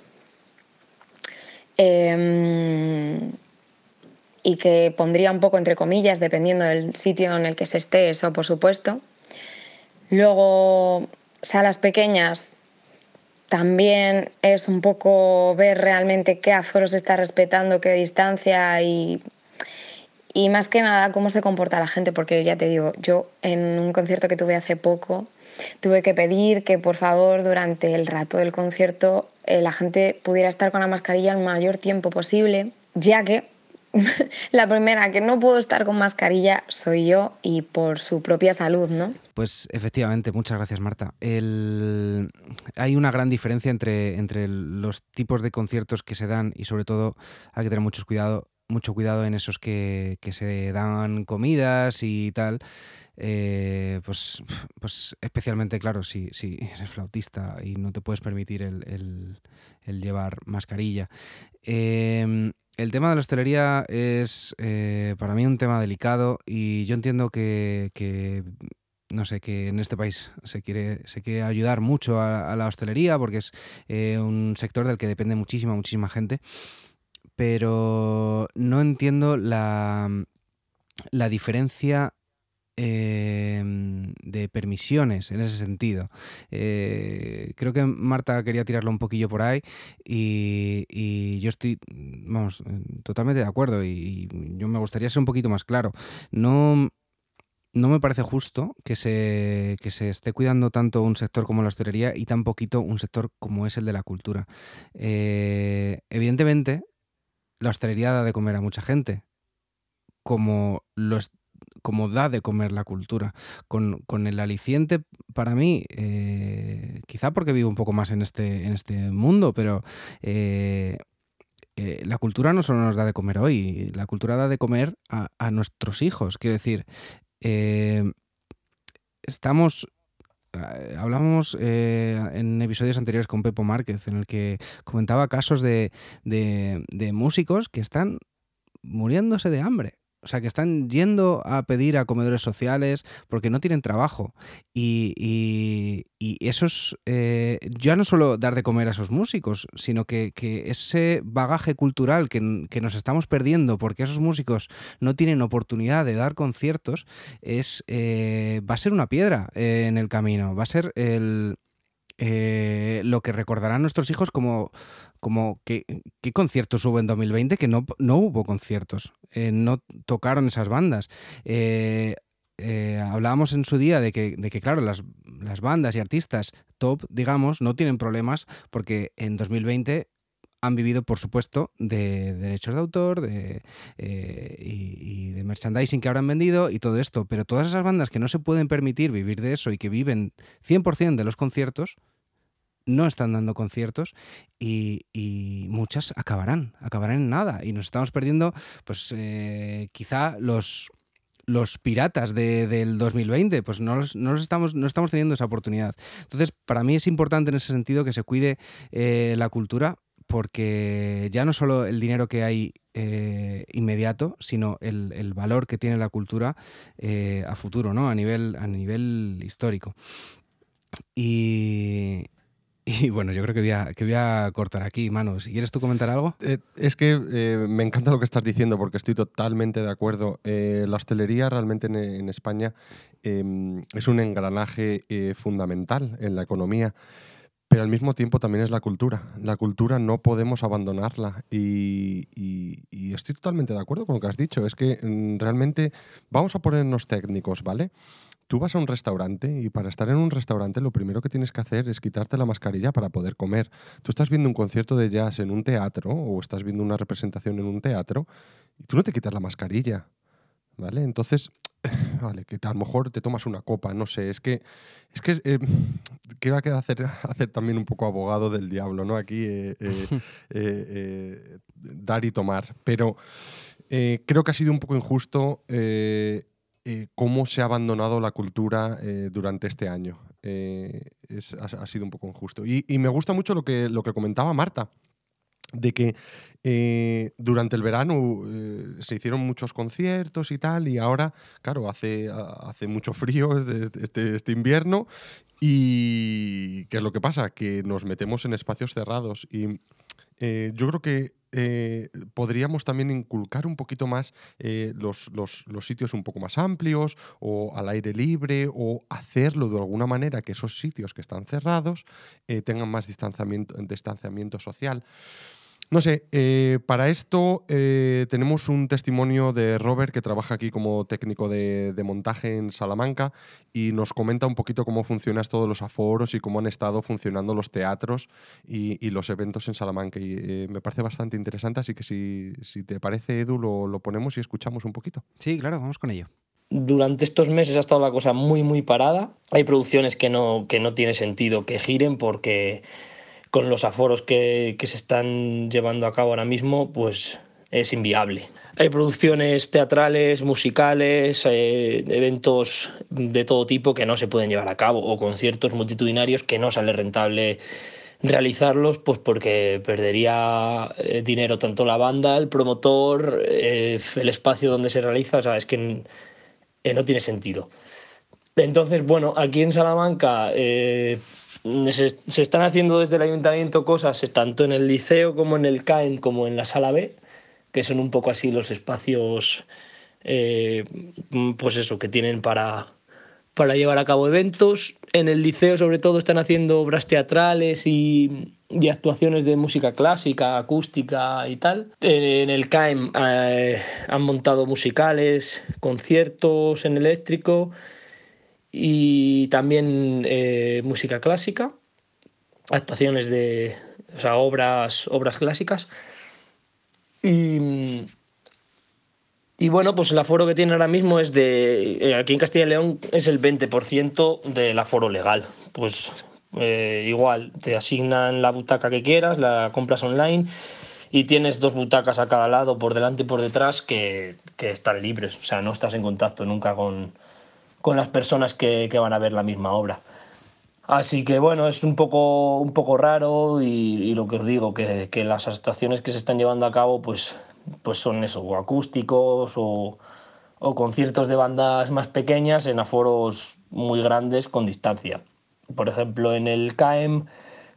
Em, y que pondría un poco entre comillas, dependiendo del sitio en el que se esté, eso por supuesto. Luego, salas pequeñas, también es un poco ver realmente qué aforo se está respetando, qué distancia y, y más que nada cómo se comporta la gente, porque ya te digo, yo en un concierto que tuve hace poco tuve que pedir que por favor durante el rato del concierto eh, la gente pudiera estar con la mascarilla el mayor tiempo posible, ya que la primera que no puedo estar con mascarilla soy yo y por su propia salud, ¿no? Pues efectivamente, muchas gracias Marta. Hay una gran diferencia entre, entre los tipos de conciertos que se dan y sobre todo hay que tener mucho cuidado, mucho cuidado en esos que, se dan comidas y tal. Eh, pues, pues especialmente, claro, si, si eres flautista y no te puedes permitir el, llevar mascarilla. Em, el tema de la hostelería es eh, para mí un tema delicado y yo entiendo que, no sé, que en este país se quiere, se quiere ayudar mucho a, la hostelería porque es eh, un sector del que depende muchísima, muchísima gente, pero no entiendo la, la diferencia Em, de permisiones en ese sentido. Eh, creo que Marta quería tirarlo un poquillo por ahí y, yo estoy, vamos, totalmente de acuerdo y, yo me gustaría ser un poquito más claro. No, no me parece justo que se, que se esté cuidando tanto un sector como la hostelería y tan poquito un sector como es el de la cultura. Eh, evidentemente, la hostelería da de comer a mucha gente, como lo, como da de comer la cultura, con, con el aliciente para mí, eh, quizá porque vivo un poco más en este, en este mundo, pero eh, eh, la cultura no solo nos da de comer hoy, la cultura da de comer a, a nuestros hijos. Quiero decir, estamos hablábamos en episodios anteriores con Pepo Márquez, en el que comentaba casos de, de, de, músicos que están muriéndose de hambre. O sea, que están yendo a pedir a comedores sociales porque no tienen trabajo. Y, eso es eh, ya no solo dar de comer a esos músicos, sino que, ese bagaje cultural que, nos estamos perdiendo porque esos músicos no tienen oportunidad de dar conciertos, es, eh, va a ser una piedra eh, en el camino. Va a ser el, lo que recordarán nuestros hijos como como ¿qué, qué conciertos hubo en 2020 que no, no hubo conciertos, eh, no tocaron esas bandas. Eh, eh, hablábamos en su día de que, de que claro, las, las, bandas y artistas top, digamos, no tienen problemas porque en 2020 han vivido, por supuesto, de, derechos de autor de, y, y, de merchandising que habrán vendido y todo esto. Pero todas esas bandas que no se pueden permitir vivir de eso y que viven 100% de los conciertos, no están dando conciertos y, muchas acabarán, acabarán en nada. Y nos estamos perdiendo, pues eh, quizá los, los piratas del 2020, pues no, no, estamos, no estamos teniendo esa oportunidad. Entonces, para mí es importante en ese sentido que se cuide eh, la cultura, porque ya no solo el dinero que hay eh, inmediato, sino el, valor que tiene la cultura a futuro, ¿no? A nivel, a nivel histórico. Y, y bueno, yo creo que voy a, que voy a cortar aquí, Manu. Si quieres tú comentar algo. Eh, es que eh, me encanta lo que estás diciendo porque estoy totalmente de acuerdo. Eh, la hostelería realmente en, España em, es un engranaje fundamental en la economía pero al mismo tiempo también es la cultura. La cultura no podemos abandonarla y, estoy totalmente de acuerdo con lo que has dicho. Es que mm, realmente vamos a ponernos técnicos, ¿vale? Tú vas a un restaurante y para estar en un restaurante lo primero que tienes que hacer es quitarte la mascarilla para poder comer. Tú estás viendo un concierto de jazz en un teatro o estás viendo una representación en un teatro y tú no te quitas la mascarilla. ¿Vale? Entonces, vale, que a lo mejor te tomas una copa, no sé, es que, es que eh, quiero hacer, hacer también un poco abogado del diablo, ¿no? Aquí eh, eh, dar y tomar, pero creo que ha sido un poco injusto eh, cómo se ha abandonado la cultura eh, durante este año. Eh, ha, sido un poco injusto. Y, me gusta mucho lo que, lo que comentaba Marta, de que durante el verano se hicieron muchos conciertos y tal, y ahora, claro, hace, hace mucho frío este, este, invierno, y ¿qué es lo que pasa? Que nos metemos en espacios cerrados. Y yo creo que eh, podríamos también inculcar un poquito más eh, los, sitios un poco más amplios o al aire libre o hacerlo de alguna manera que esos sitios que están cerrados eh, tengan más distanciamiento, distanciamiento social. No sé, eh, para esto eh, tenemos un testimonio de Robert que trabaja aquí como técnico de, montaje en Salamanca y nos comenta un poquito cómo funcionan todos los aforos y cómo han estado funcionando los teatros y, los eventos en Salamanca. Y eh, me parece bastante interesante, así que si, te parece, Edu, lo, lo ponemos y escuchamos un poquito. Sí, claro, vamos con ello durante estos meses ha estado la cosa muy muy parada. Hay producciones que no, que no tiene sentido que giren porque con los aforos que, se están llevando a cabo ahora mismo, pues es inviable. Hay producciones teatrales, musicales, eh, eventos de todo tipo que no se pueden llevar a cabo o conciertos multitudinarios que no sale rentable realizarlos pues porque perdería eh, dinero tanto la banda, el promotor, eh, el espacio donde se realiza, o sea, es que no tiene sentido. Entonces, bueno, aquí en Salamanca se, están haciendo desde el ayuntamiento cosas tanto en el liceo como en el CAEN como en la sala B, que son un poco así los espacios, eh, pues eso, que tienen para, para llevar a cabo eventos. En el liceo sobre todo están haciendo obras teatrales y, actuaciones de música clásica, acústica y tal. En, el CAEM eh, han montado musicales, conciertos en eléctrico y también eh, música clásica, actuaciones de o sea, obras, obras clásicas. Y, Y bueno, pues el aforo que tiene ahora mismo es de. Eh, aquí en Castilla y León es el 20% del aforo legal. Pues eh, igual, te asignan la butaca que quieras, la compras online y tienes dos butacas a cada lado, por delante y por detrás, que, que están libres. O sea, no estás en contacto nunca con, con las personas que, que, van a ver la misma obra. Así que bueno, es un poco, un poco raro y, lo que os digo, que, que las actuaciones que se están llevando a cabo, pues pues son eso, o acústicos o, o conciertos de bandas más pequeñas en aforos muy grandes con distancia. Por ejemplo, en el CAEM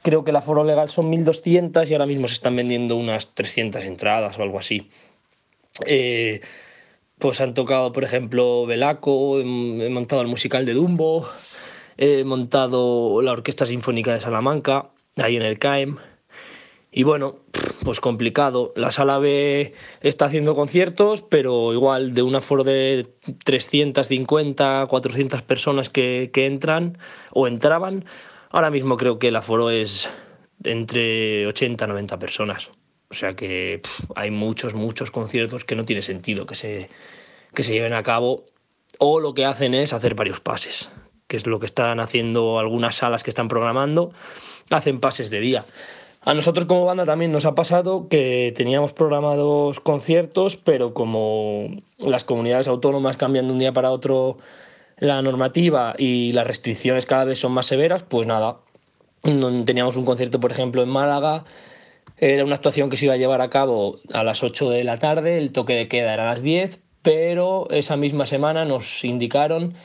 creo que el aforo legal son 1.200 y ahora mismo se están vendiendo unas 300 entradas o algo así. Eh, pues han tocado, por ejemplo, Belaco, he montado el musical de Dumbo, he montado la Orquesta Sinfónica de Salamanca, ahí en el CAEM. Y bueno, pues complicado. La sala B está haciendo conciertos, pero igual de un aforo de 350, 400 personas que, que entran o entraban, ahora mismo creo que el aforo es entre 80 y 90 personas. O sea que hay muchos, muchos conciertos que no tiene sentido que se, que se lleven a cabo o lo que hacen es hacer varios pases, que es lo que están haciendo algunas salas que están programando, hacen pases de día. A nosotros como banda también nos ha pasado que teníamos programados conciertos, pero como las comunidades autónomas cambian de un día para otro la normativa y las restricciones cada vez son más severas, pues nada, teníamos un concierto, por ejemplo, en Málaga, era una actuación que se iba a llevar a cabo a las 8 de la tarde, el toque de queda era a las 10, pero esa misma semana nos indicaron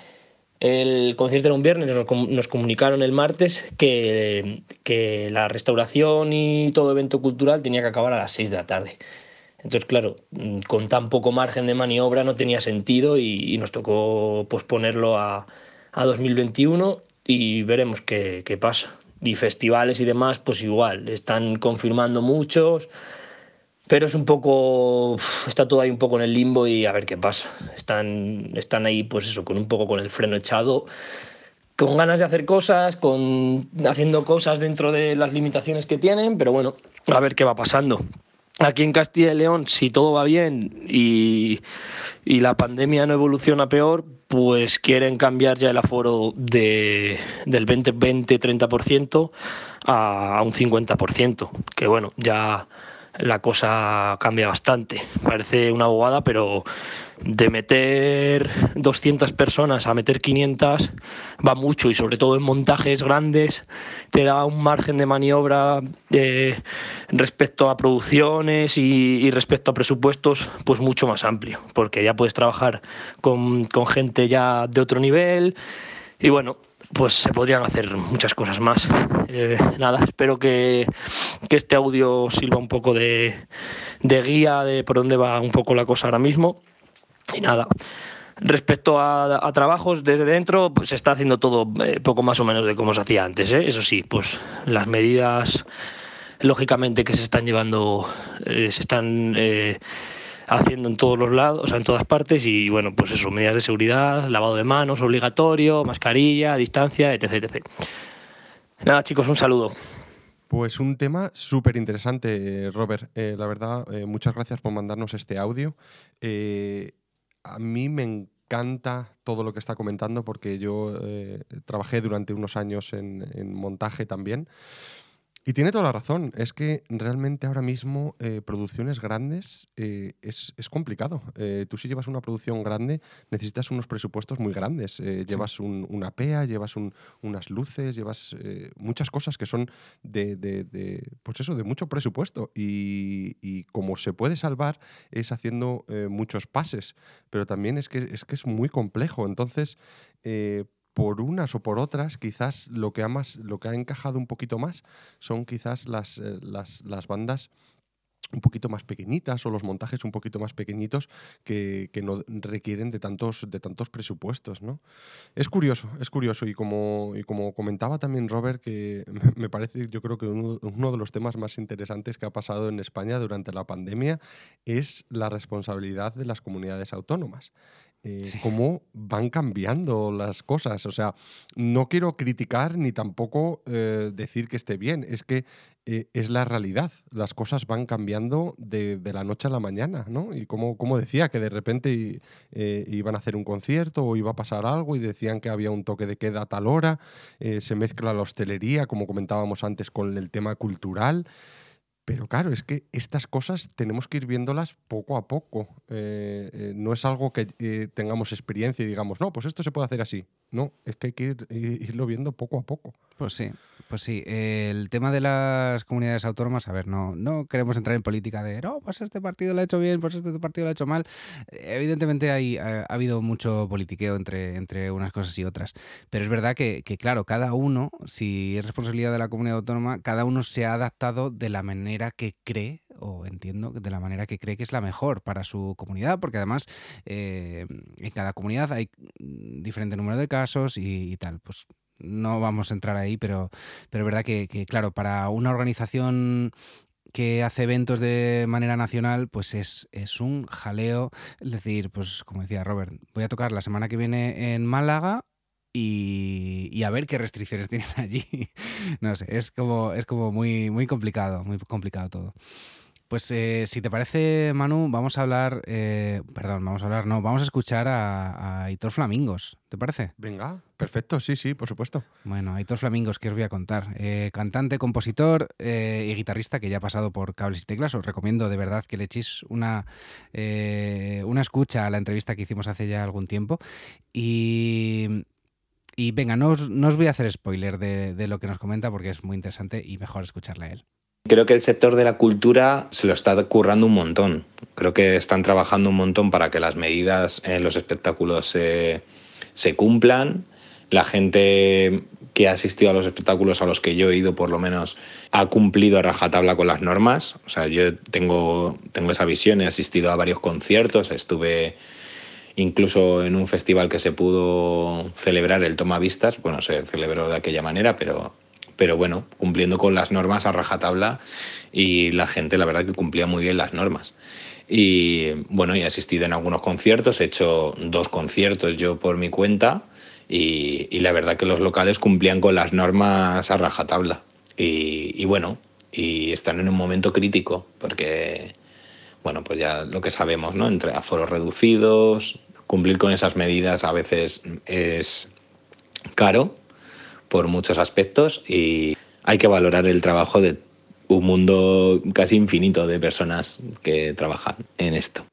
el concierto era un viernes, nos, nos comunicaron el martes que, que, la restauración y todo evento cultural tenía que acabar a las 6 de la tarde. Entonces, claro, con tan poco margen de maniobra no tenía sentido y, y nos tocó posponerlo a, a 2021 y veremos qué, qué pasa. Y festivales y demás, pues igual, están confirmando muchos pero es un poco está todo ahí un poco en el limbo y a ver qué pasa. Están están ahí pues eso con un poco con el freno echado con ganas de hacer cosas con haciendo cosas dentro de las limitaciones que tienen pero bueno a ver qué va pasando. Aquí en Castilla y León si todo va bien y, y la pandemia no evoluciona peor pues quieren cambiar ya el aforo de, del 20-20-30% a, a un 50% que bueno ya la cosa cambia bastante. Parece una bobada, pero de meter 200 personas a meter 500 va mucho y sobre todo en montajes grandes te da un margen de maniobra eh, respecto a producciones y, respecto a presupuestos pues mucho más amplio porque ya puedes trabajar con, con gente ya de otro nivel y bueno pues se podrían hacer muchas cosas más. Eh, nada, espero que, que, este audio sirva un poco de, de, guía de por dónde va un poco la cosa ahora mismo. Y nada, respecto a, trabajos desde dentro, pues se está haciendo todo eh, poco más o menos de como se hacía antes. ¿eh? Eso sí, pues las medidas, lógicamente, que se están llevando, eh, se están haciendo en todos los lados, o sea, en todas partes y bueno, pues eso, medidas de seguridad, lavado de manos obligatorio, mascarilla, distancia, etc. etc. Nada, chicos, un saludo. Pues un tema súper interesante, Robert. La verdad, muchas gracias por mandarnos este audio. A mí me encanta todo lo que está comentando porque yo eh, trabajé durante unos años en, en montaje también. Y tiene toda la razón. Es que realmente ahora mismo eh, producciones grandes eh, es, es, complicado. Eh, tú si llevas una producción grande necesitas unos presupuestos muy grandes. Sí. Llevas un, una PEA, llevas un, unas luces, llevas muchas cosas que son de, de, de, pues eso, de mucho presupuesto. Y, y, como se puede salvar es haciendo muchos pases. Pero también es que es, que es muy complejo. Entonces por unas o por otras, quizás lo que ha, más, lo que ha encajado un poquito más son quizás las, eh, las, las bandas un poquito más pequeñitas o los montajes un poquito más pequeñitos que, que, no requieren de tantos, de tantos presupuestos. ¿no? Es curioso, es curioso y como, como comentaba también Robert, que me parece yo creo que uno, de los temas más interesantes que ha pasado en España durante la pandemia es la responsabilidad de las comunidades autónomas. Eh, Sí. cómo van cambiando las cosas. O sea, no quiero criticar ni tampoco eh, decir que esté bien, es que eh, es la realidad. Las cosas van cambiando de, de la noche a la mañana, ¿no? Y como, como decía, que de repente eh, iban a hacer un concierto o iba a pasar algo y decían que había un toque de queda a tal hora, se mezcla la hostelería, como comentábamos antes, con el tema cultural. Pero claro, es que estas cosas tenemos que ir viéndolas poco a poco. Eh, eh, no es algo que eh, tengamos experiencia y digamos, no, pues esto se puede hacer así. No, es que hay que ir- irlo viendo poco a poco. Pues sí, pues sí. El tema de las comunidades autónomas, a ver, no, no queremos entrar en política de, no, pues este partido lo ha hecho bien, pues este partido lo ha hecho mal. Evidentemente hay, ha, ha habido mucho politiqueo entre, entre unas cosas y otras. Pero es verdad que, que, claro, cada uno, si es responsabilidad de la comunidad autónoma, cada uno se ha adaptado de la manera que cree, o entiendo, de la manera que cree que es la mejor para su comunidad, porque además eh, en cada comunidad hay diferente número de casos y, y tal. Pues no vamos a entrar ahí, pero, pero es verdad que, que, claro, para una organización que hace eventos de manera nacional, pues es, es un jaleo. Es decir, pues como decía Robert, voy a tocar la semana que viene en Málaga y, y a ver qué restricciones tienen allí. no sé, es como, es como muy, muy complicado, muy complicado todo. Pues eh, si te parece, Manu, vamos a hablar, eh, perdón, vamos a hablar, no, vamos a escuchar a, a Hitor Flamingos, ¿te parece? Venga, perfecto, sí, sí, por supuesto. Bueno, Hitor Flamingos, ¿qué os voy a contar? Eh, cantante, compositor eh, y guitarrista que ya ha pasado por cables y teclas. Os recomiendo de verdad que le echéis una, eh, una escucha a la entrevista que hicimos hace ya algún tiempo. Y, y venga, no os, no os voy a hacer spoiler de, de lo que nos comenta porque es muy interesante y mejor escucharle a él. Creo que el sector de la cultura se lo está currando un montón. Creo que están trabajando un montón para que las medidas en los espectáculos se, se cumplan. La gente que ha asistido a los espectáculos a los que yo he ido, por lo menos, ha cumplido a rajatabla con las normas. O sea, yo tengo, tengo esa visión, he asistido a varios conciertos, estuve incluso en un festival que se pudo celebrar el Toma Vistas. Bueno, se celebró de aquella manera, pero pero bueno, cumpliendo con las normas a rajatabla y la gente la verdad que cumplía muy bien las normas. Y bueno, he asistido en algunos conciertos, he hecho dos conciertos yo por mi cuenta y, y la verdad que los locales cumplían con las normas a rajatabla. Y, y bueno, y están en un momento crítico porque, bueno, pues ya lo que sabemos, ¿no? Entre aforos reducidos, cumplir con esas medidas a veces es caro por muchos aspectos y hay que valorar el trabajo de un mundo casi infinito de personas que trabajan en esto.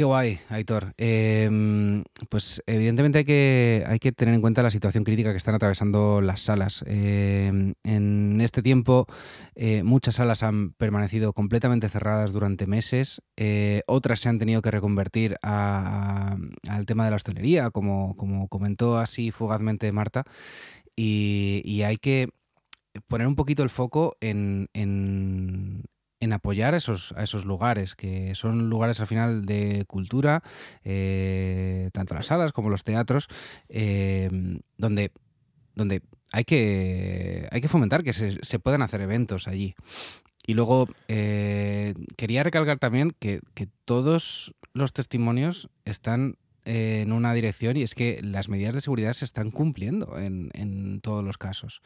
Qué guay, Aitor. Eh, pues evidentemente hay que, tener en cuenta la situación crítica que están atravesando las salas. Eh, en este tiempo eh, muchas salas han permanecido completamente cerradas durante meses, eh, otras se han tenido que reconvertir al tema de la hostelería, como, comentó así fugazmente Marta, y, hay que poner un poquito el foco en, en apoyar esos, a esos lugares, que son lugares al final de cultura, eh, tanto las salas como los teatros, eh, donde, donde hay, que, hay que fomentar que se, se puedan hacer eventos allí. Y luego eh, quería recalcar también que, que, todos los testimonios están en una dirección y es que las medidas de seguridad se están cumpliendo en, en todos los casos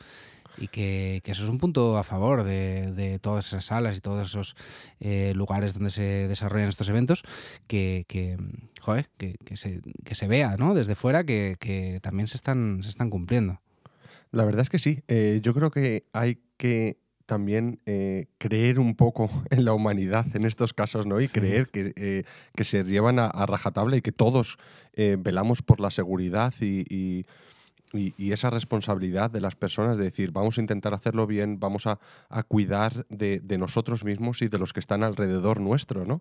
y que, que, eso es un punto a favor de, de todas esas salas y todos esos eh, lugares donde se desarrollan estos eventos, que, que joder, que, se, que, se, vea ¿no? desde fuera que, también se están, se están cumpliendo. La verdad es que sí. Eh, yo creo que hay que también eh, creer un poco en la humanidad en estos casos, ¿no? Y sí. creer que, eh, que, se llevan a, a, rajatabla y que todos velamos por la seguridad y, y, y, y, esa responsabilidad de las personas de decir, vamos a intentar hacerlo bien, vamos a, a cuidar de, de, nosotros mismos y de los que están alrededor nuestro, ¿no?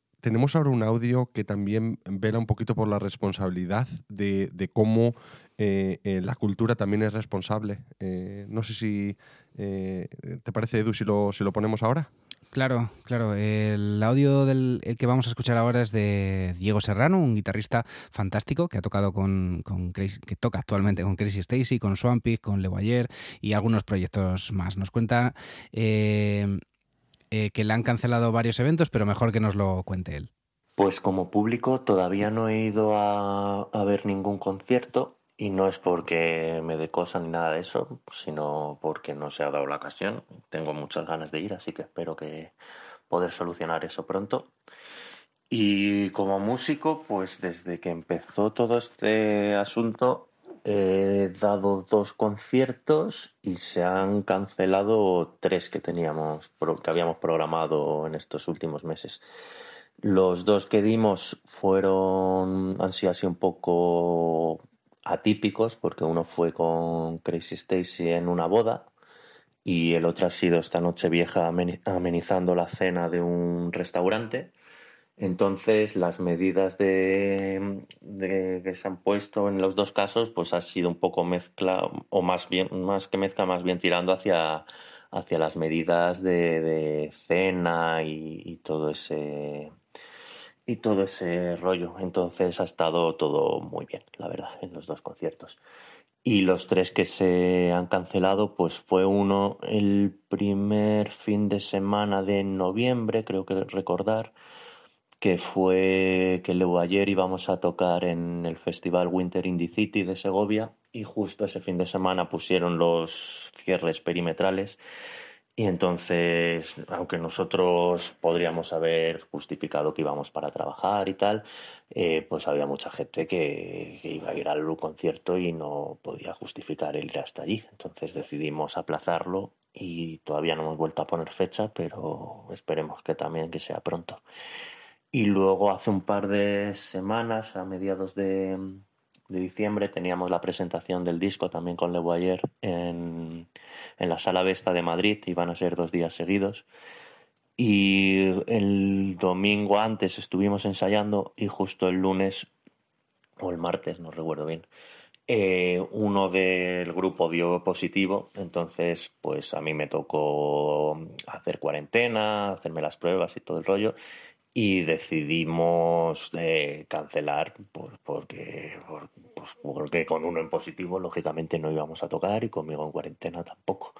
tenemos ahora un audio que también vela un poquito por la responsabilidad de, cómo eh, eh, la cultura también es responsable. Eh, no sé si te parece, Edu, si lo, si lo ponemos ahora. Claro, claro. El audio del el que vamos a escuchar ahora es de Diego Serrano, un guitarrista fantástico que ha tocado con, que toca actualmente con Crazy Stacy, con Swampy, con Le Boyer y algunos proyectos más. Nos cuenta eh, que le han cancelado varios eventos, pero mejor que nos lo cuente él. Pues como público todavía no he ido a, a ver ningún concierto y no es porque me dé cosa ni nada de eso, sino porque no se ha dado la ocasión. Tengo muchas ganas de ir, así que espero que poder solucionar eso pronto. Y como músico, pues desde que empezó todo este asunto he dado dos conciertos y se han cancelado tres que teníamos, que habíamos programado en estos últimos meses. Los dos que dimos fueron, han sido así un poco atípicos, porque uno fue con Crazy Stacy en una boda y el otro ha sido esta noche vieja ameni- amenizando la cena de un restaurante. Entonces, las medidas de, que se han puesto en los dos casos, pues ha sido un poco mezcla, o más bien, más que mezcla, más bien tirando hacia, hacia las medidas de, de cena y, y todo ese y todo ese rollo. Entonces ha estado todo muy bien, la verdad, en los dos conciertos. Y los tres que se han cancelado, pues fue uno el primer fin de semana de noviembre, creo que recordar, que fue que luego ayer íbamos a tocar en el Festival Winter in the City de Segovia y justo ese fin de semana pusieron los cierres perimetrales y entonces, aunque nosotros podríamos haber justificado que íbamos para trabajar y tal, eh, pues había mucha gente que, que iba a ir al concierto y no podía justificar el ir hasta allí. Entonces decidimos aplazarlo y todavía no hemos vuelto a poner fecha, pero esperemos que también que sea pronto. Y luego hace un par de semanas, a mediados de, de diciembre, teníamos la presentación del disco también con Le Boyer en, en la Sala Vesta de Madrid, iban a ser dos días seguidos. Y el domingo antes estuvimos ensayando y justo el lunes o el martes, no recuerdo bien, eh, uno del grupo dio positivo, entonces pues a mí me tocó hacer cuarentena, hacerme las pruebas y todo el rollo y decidimos eh, cancelar por- porque, por- pues, porque con uno en positivo lógicamente no íbamos a tocar y conmigo en cuarentena tampoco.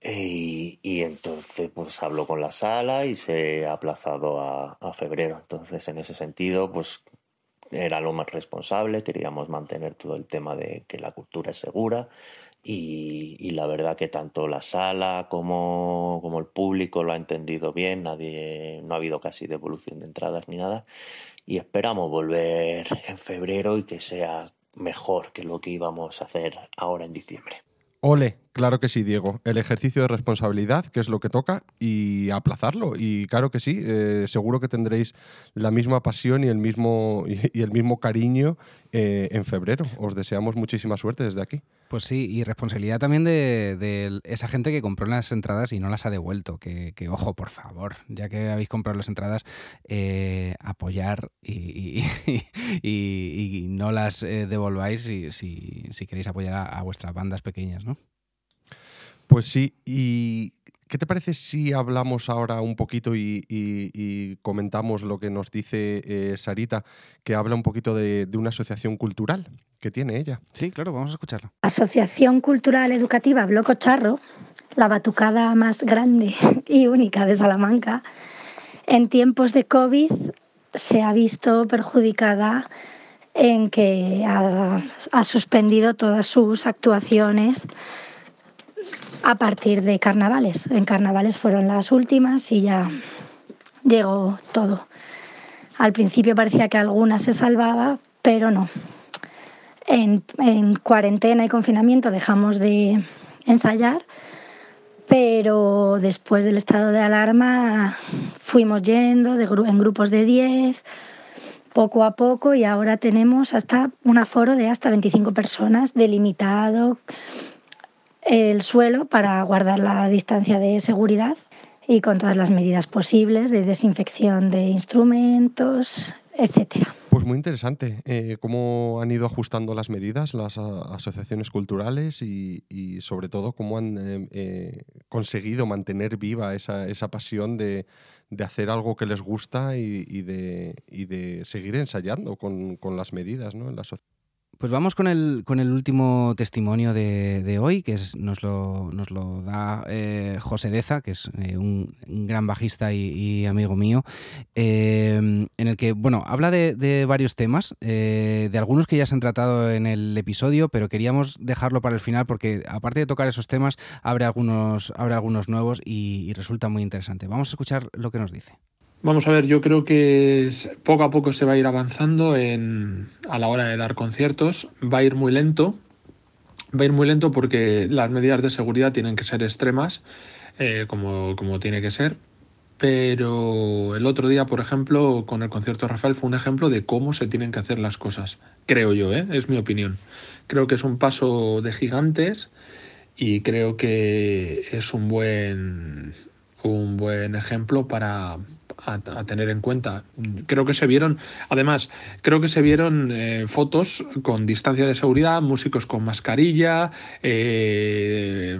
Y, y entonces pues habló con la sala y se ha aplazado a, a febrero. Entonces en ese sentido pues era lo más responsable, queríamos mantener todo el tema de que la cultura es segura y, y la verdad que tanto la sala como, como el público lo ha entendido bien, nadie, no ha habido casi devolución de entradas ni nada y esperamos volver en febrero y que sea mejor que lo que íbamos a hacer ahora en diciembre. Ole, claro que sí, Diego. El ejercicio de responsabilidad, que es lo que toca, y aplazarlo. Y claro que sí, eh, seguro que tendréis la misma pasión y el mismo, y, el mismo cariño eh, en febrero. Os deseamos muchísima suerte desde aquí. Pues sí, y responsabilidad también de, esa gente que compró las entradas y no las ha devuelto. Que, ojo, por favor, ya que habéis comprado las entradas, eh, apoyar y, no las eh, devolváis si, queréis apoyar a vuestras bandas pequeñas, ¿no? Pues sí, ¿y qué te parece si hablamos ahora un poquito y, y- y comentamos lo que nos dice eh, Sarita, que habla un poquito de, de una asociación cultural que tiene ella? Sí, claro, vamos a escucharlo. Asociación Cultural Educativa Bloco Charro, la batucada más grande y única de Salamanca, en tiempos de COVID se ha visto perjudicada en que ha, ha suspendido todas sus actuaciones a partir de carnavales. En carnavales fueron las últimas y ya llegó todo. Al principio parecía que alguna se salvaba, pero no. En, en cuarentena y confinamiento dejamos de ensayar, pero después del estado de alarma fuimos yendo de en grupos de 10, poco a poco, y ahora tenemos hasta un aforo de hasta 25 personas, delimitado el suelo para guardar la distancia de seguridad. y con todas las medidas posibles de desinfección de instrumentos, etcétera. Pues muy interesante eh, cómo han ido ajustando las medidas las asociaciones culturales y, sobre todo cómo han eh, eh, conseguido mantener viva esa, esa pasión de, de, hacer algo que les gusta y, de, y de, seguir ensayando con, con las medidas ¿no? en la sociedad. Pues vamos con el, con el último testimonio de, hoy, que es, nos, lo, nos lo da eh, José Deza, que es eh, un, gran bajista y, amigo mío, eh, en el que, bueno, habla de, varios temas, de algunos que ya se han tratado en el episodio, pero queríamos dejarlo para el final porque, aparte de tocar esos temas, abre algunos, abre algunos nuevos y resulta muy interesante. Vamos a escuchar lo que nos dice. Vamos a ver, yo creo que poco a poco se va a ir avanzando en, a la hora de dar conciertos. Va a ir muy lento. Va a ir muy lento porque las medidas de seguridad tienen que ser extremas, eh, como, como tiene que ser. Pero el otro día, por ejemplo, con el concierto de Rafael fue un ejemplo de cómo se tienen que hacer las cosas. Creo yo, ¿eh? es mi opinión. Creo que es un paso de gigantes y creo que es un buen, un buen ejemplo para, a, tener en cuenta. Creo que se vieron, además, creo que se vieron eh, fotos con distancia de seguridad, músicos con mascarilla, eh,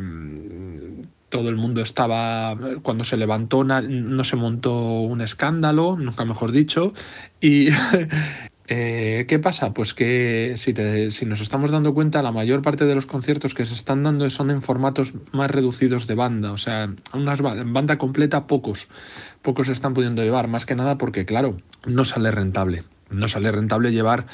todo el mundo estaba, cuando se levantó no se montó un escándalo, nunca mejor dicho, y, Eh, ¿Qué pasa? Pues que si, si, nos estamos dando cuenta, la mayor parte de los conciertos que se están dando son en formatos más reducidos de banda. O sea, unas banda completa, pocos. Pocos se están pudiendo llevar, más que nada porque, claro, no sale rentable. No sale rentable llevar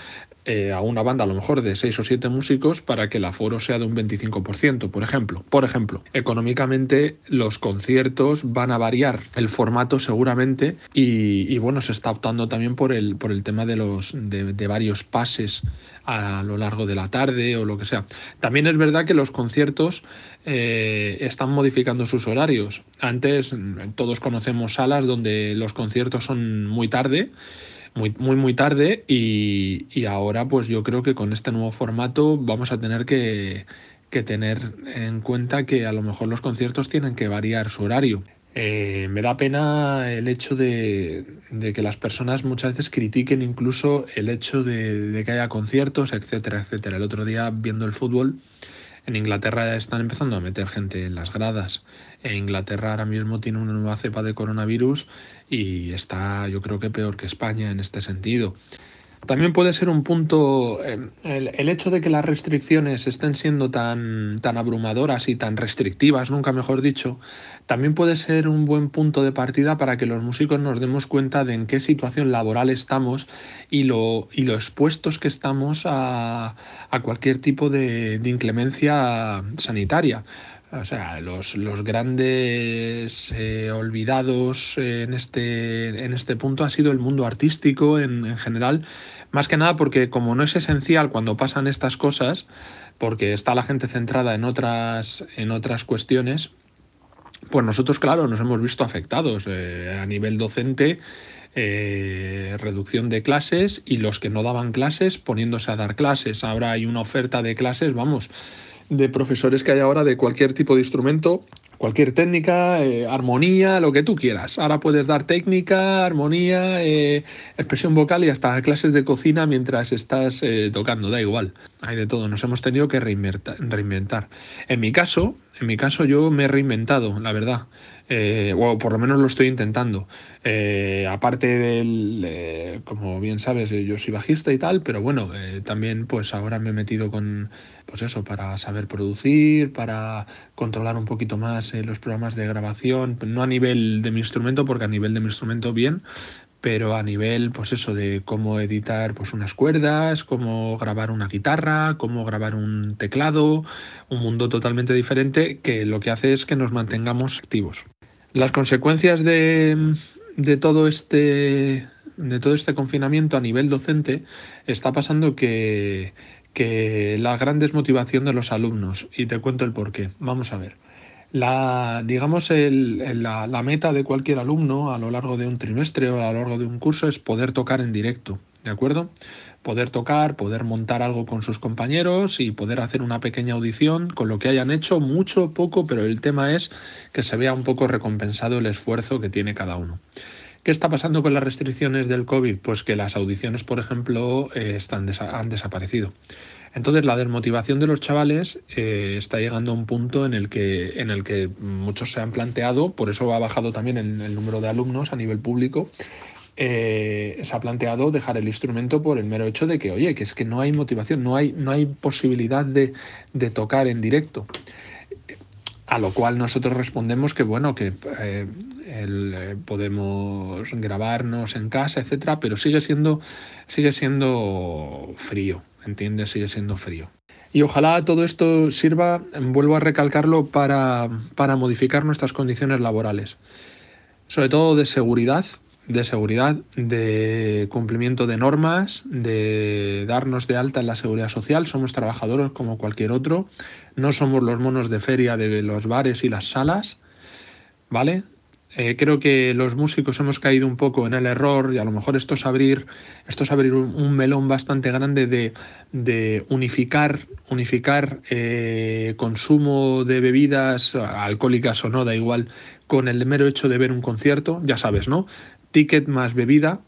eh, a una banda a lo mejor de 6 o 7 músicos para que el aforo sea de un 25%, por ejemplo. Por ejemplo, económicamente los conciertos van a variar el formato seguramente y, bueno, se está optando también por el, por el tema de, los, de, varios pases a lo largo de la tarde o lo que sea. También es verdad que los conciertos eh, están modificando sus horarios. Antes todos conocemos salas donde los conciertos son muy tarde muy, muy, muy tarde y, ahora pues yo creo que con este nuevo formato vamos a tener que, tener en cuenta que a lo mejor los conciertos tienen que variar su horario. Eh, me da pena el hecho de, que las personas muchas veces critiquen incluso el hecho de, de, que haya conciertos, etcétera, etcétera. El otro día viendo el fútbol, en Inglaterra están empezando a meter gente en las gradas. En Inglaterra ahora mismo tiene una nueva cepa de coronavirus y está yo creo que peor que España en este sentido. También puede ser un punto eh, el, hecho de que las restricciones estén siendo tan, tan abrumadoras y tan restrictivas, nunca mejor dicho, también puede ser un buen punto de partida para que los músicos nos demos cuenta de en qué situación laboral estamos y lo, y lo expuestos que estamos a, a cualquier tipo de, de inclemencia sanitaria. O sea, los, grandes eh, olvidados en este, en este punto ha sido el mundo artístico en, general, más que nada porque como no es esencial cuando pasan estas cosas, porque está la gente centrada en otras, en otras cuestiones, pues nosotros, claro, nos hemos visto afectados eh, a nivel docente. Eh, reducción de clases y los que no daban clases poniéndose a dar clases. Ahora hay una oferta de clases, vamos, de profesores que hay ahora de cualquier tipo de instrumento, cualquier técnica, eh, armonía, lo que tú quieras. Ahora puedes dar técnica, armonía, eh, expresión vocal y hasta clases de cocina mientras estás eh, tocando, da igual. Hay de todo, nos hemos tenido que reinventar. En mi caso, en mi caso yo me he reinventado, la verdad eh, o por lo menos lo estoy intentando. Eh, aparte del, eh, como bien sabes, eh, yo soy bajista y tal, pero bueno, también pues ahora me he metido con, pues eso, para saber producir, para controlar un poquito más los programas de grabación, no a nivel de mi instrumento, porque a nivel de mi instrumento bien, pero a nivel, pues eso, de cómo editar pues unas cuerdas, cómo grabar una guitarra, cómo grabar un teclado, un mundo totalmente diferente que lo que hace es que nos mantengamos activos. Las consecuencias de, todo este de todo este confinamiento a nivel docente está pasando que, que la gran desmotivación de los alumnos y te cuento el porqué. Vamos a ver. La, digamos, la, meta de cualquier alumno a lo largo de un trimestre o a lo largo de un curso es poder tocar en directo. ¿de acuerdo? Poder tocar, poder montar algo con sus compañeros y poder hacer una pequeña audición con lo que hayan hecho, mucho o poco, pero el tema es que se vea un poco recompensado el esfuerzo que tiene cada uno. ¿Qué está pasando con las restricciones del COVID? Pues que las audiciones, por ejemplo, eh, están han desaparecido. Entonces la desmotivación de los chavales eh, está llegando a un punto en el, que, en el que muchos se han planteado, por eso ha bajado también el número de alumnos a nivel público, eh, se ha planteado dejar el instrumento por el mero hecho de que, oye, que es que no hay motivación, no hay, no hay posibilidad de, de tocar en directo. A lo cual nosotros respondemos que, bueno, que eh, podemos grabarnos en casa, etcétera, pero sigue siendo, sigue siendo frío. ¿entiendes? Sigue siendo frío. Y ojalá todo esto sirva, vuelvo a recalcarlo, para, para modificar nuestras condiciones laborales. Sobre todo de seguridad, de seguridad, de cumplimiento de normas, de darnos de alta en la seguridad social. Somos trabajadores como cualquier otro. No somos los monos de feria de los bares y las salas. ¿Vale? Eh, creo que los músicos hemos caído un poco en el error y a lo mejor esto es abrir, esto es abrir un, melón bastante grande de, unificar, unificar eh, consumo de bebidas alcohólicas o no, da igual, con el mero hecho de ver un concierto, ya sabes, ¿no? Ticket más bebida,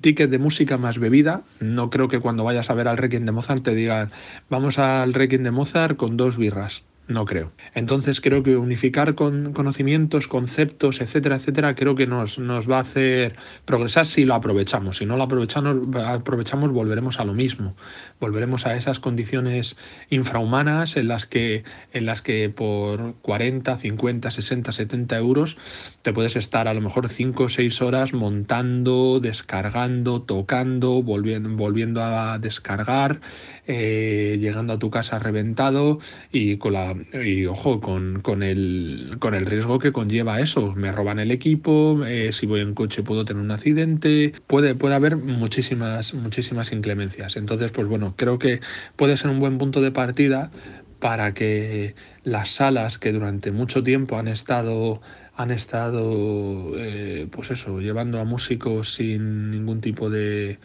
ticket de música más bebida. No creo que cuando vayas a ver al Requiem de Mozart te digan, vamos al Requiem de Mozart con dos birras. No creo. Entonces creo que unificar con conocimientos, conceptos, etcétera, etcétera, creo que nos, nos va a hacer progresar si lo aprovechamos. Si no lo aprovechamos, aprovechamos, volveremos a lo mismo. Volveremos a esas condiciones infrahumanas en las que, en las que por 40, 50, 60, 70 euros te puedes estar a lo mejor 5 o 6 horas montando, descargando, tocando, volviendo, volviendo a descargar, eh, llegando a tu casa reventado y con la y ojo con, con, el, con el riesgo que conlleva eso. Me roban el equipo, eh, si voy en coche puedo tener un accidente, puede, puede haber muchísimas, muchísimas inclemencias. Entonces, pues bueno, creo que puede ser un buen punto de partida para que las salas que durante mucho tiempo han estado han estado eh, pues eso llevando a músicos sin ningún tipo de,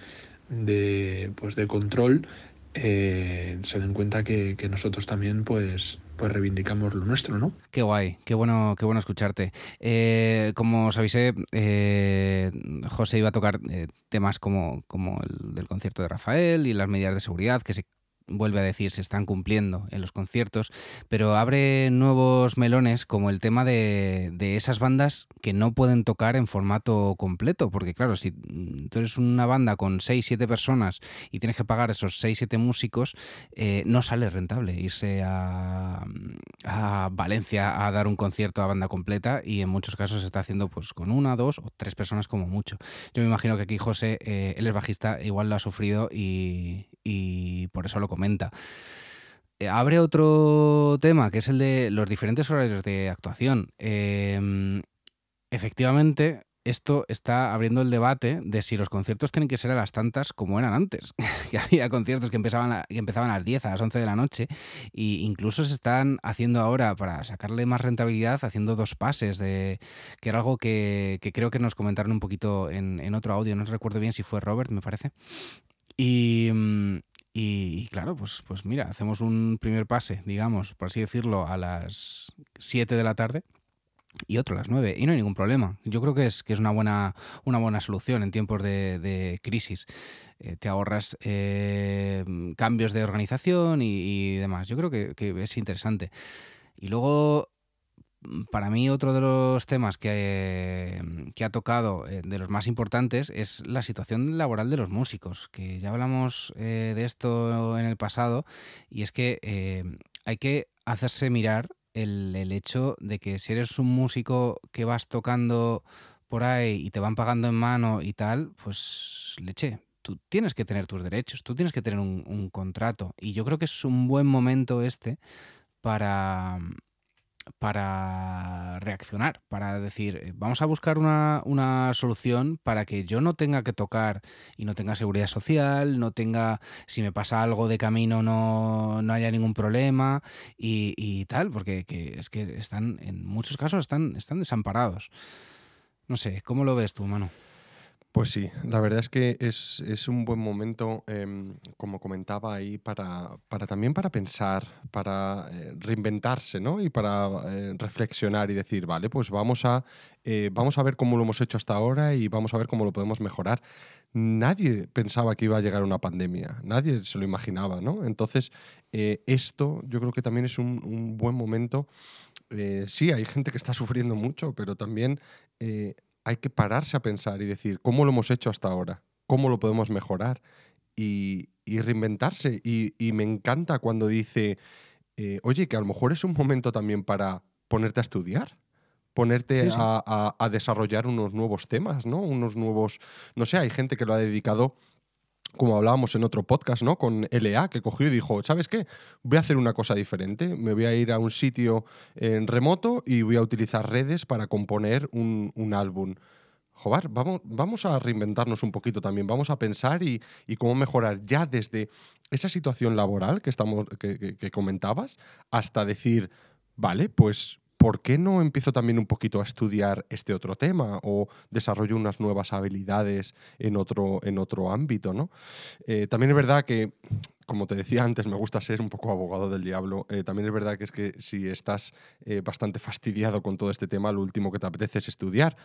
de pues de control eh, se den cuenta que, nosotros también pues pues reivindicamos lo nuestro, ¿no? Qué guay, qué bueno, qué bueno escucharte. Eh, como os avisé, eh, José iba a tocar temas como, como el del concierto de Rafael y las medidas de seguridad que se vuelve a decir, se están cumpliendo en los conciertos, pero abre nuevos melones como el tema de, esas bandas que no pueden tocar en formato completo, porque claro, si tú eres una banda con 6, 7 personas y tienes que pagar esos 6, 7 músicos, eh, no sale rentable irse a, Valencia a dar un concierto a banda completa y en muchos casos se está haciendo pues con una, dos o tres personas como mucho. Yo me imagino que aquí José, eh, él es bajista, igual lo ha sufrido y, y por eso lo comenta. Eh, abre otro tema, que es el de los diferentes horarios de actuación. Em, efectivamente, esto está abriendo el debate de si los conciertos tienen que ser a las tantas como eran antes. que había conciertos que empezaban, a, que empezaban a las 10, a las 11 de la noche, e incluso se están haciendo ahora, para sacarle más rentabilidad, haciendo dos pases, de, que era algo que, creo que nos comentaron un poquito en, en, otro audio, no recuerdo bien si fue Robert, me parece. Mm, y, claro, pues, pues mira, hacemos un primer pase, digamos, por así decirlo, a las 7 de la tarde y otro a las 9 y no hay ningún problema. Yo creo que es, que es una, buena, una buena solución en tiempos de, crisis. Eh, te ahorras eh, cambios de organización y, demás. Yo creo que, que es interesante. Y luego para mí otro de los temas que, que ha tocado, eh, de los más importantes, es la situación laboral de los músicos, que ya hablamos eh, de esto en el pasado, y es que eh, hay que hacerse mirar el, el, hecho de que si eres un músico que vas tocando por ahí y te van pagando en mano y tal, pues leche, tú tienes que tener tus derechos, tú tienes que tener un, un contrato, y yo creo que es un buen momento este para para reaccionar, para decir, eh, vamos a buscar una, solución para que yo no tenga que tocar y no tenga seguridad social, no tenga, si me pasa algo de camino no, haya ningún problema y, tal, porque es que están, en muchos casos están, están desamparados. No sé, ¿cómo lo ves tú, mano? Pues sí, la verdad es que es, es un buen momento, em, como comentaba ahí, para, para también para pensar, para eh, reinventarse, ¿no? Y para eh, reflexionar y decir, vale, pues vamos a, eh, vamos a ver cómo lo hemos hecho hasta ahora y vamos a ver cómo lo podemos mejorar. Nadie pensaba que iba a llegar una pandemia, nadie se lo imaginaba, ¿no? Entonces, esto yo creo que también es un, un buen momento. sí, hay gente que está sufriendo mucho, pero también hay que pararse a pensar y decir, ¿cómo lo hemos hecho hasta ahora? ¿Cómo lo podemos mejorar? Y, reinventarse. Y, me encanta cuando dice, eh, oye, que a lo mejor es un momento también para ponerte a estudiar, ponerte a, desarrollar unos nuevos temas, ¿no? Unos nuevos, no sé, hay gente que lo ha dedicado como hablábamos en otro podcast, ¿no? Con LA, que cogió y dijo, ¿sabes qué? Voy a hacer una cosa diferente. Me voy a ir a un sitio en remoto y voy a utilizar redes para componer un, álbum. Joder, vamos, vamos a reinventarnos un poquito también, vamos a pensar y, cómo mejorar ya desde esa situación laboral que, estamos, que comentabas hasta decir, vale, pues ¿por qué no empiezo también un poquito a estudiar este otro tema o desarrollo unas nuevas habilidades en otro, en otro ámbito? ¿no? Eh, también es verdad que, como te decía antes, me gusta ser un poco abogado del diablo. Eh, también es verdad que es que si estás eh, bastante fastidiado con todo este tema, lo último que te apetece es estudiar.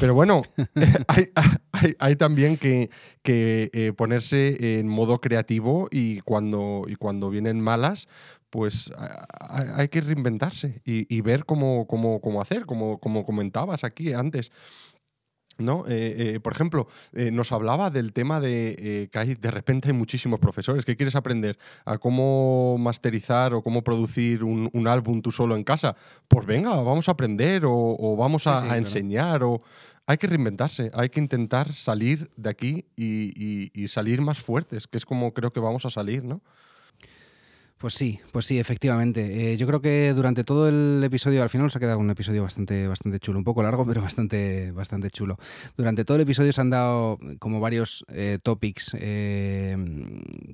Pero bueno, hay, también que, que ponerse en modo creativo y cuando, y cuando vienen malas, pues hay que reinventarse y, ver cómo, cómo, hacer, como, como comentabas aquí antes. ¿No? Eh, eh, por ejemplo, eh, nos hablaba del tema de que hay, de repente hay muchísimos profesores. ¿Qué quieres aprender? ¿A cómo masterizar o cómo producir un, álbum tú solo en casa? Pues venga, vamos a aprender o, vamos a, enseñar. O... Hay que reinventarse, hay que intentar salir de aquí y, y salir más fuertes, que es como creo que vamos a salir, ¿no? Pues sí, pues sí, efectivamente. Eh, yo creo que durante todo el episodio, al final nos ha quedado un episodio bastante, bastante chulo, un poco largo, pero bastante, bastante chulo. Durante todo el episodio se han dado como varios eh, topics eh,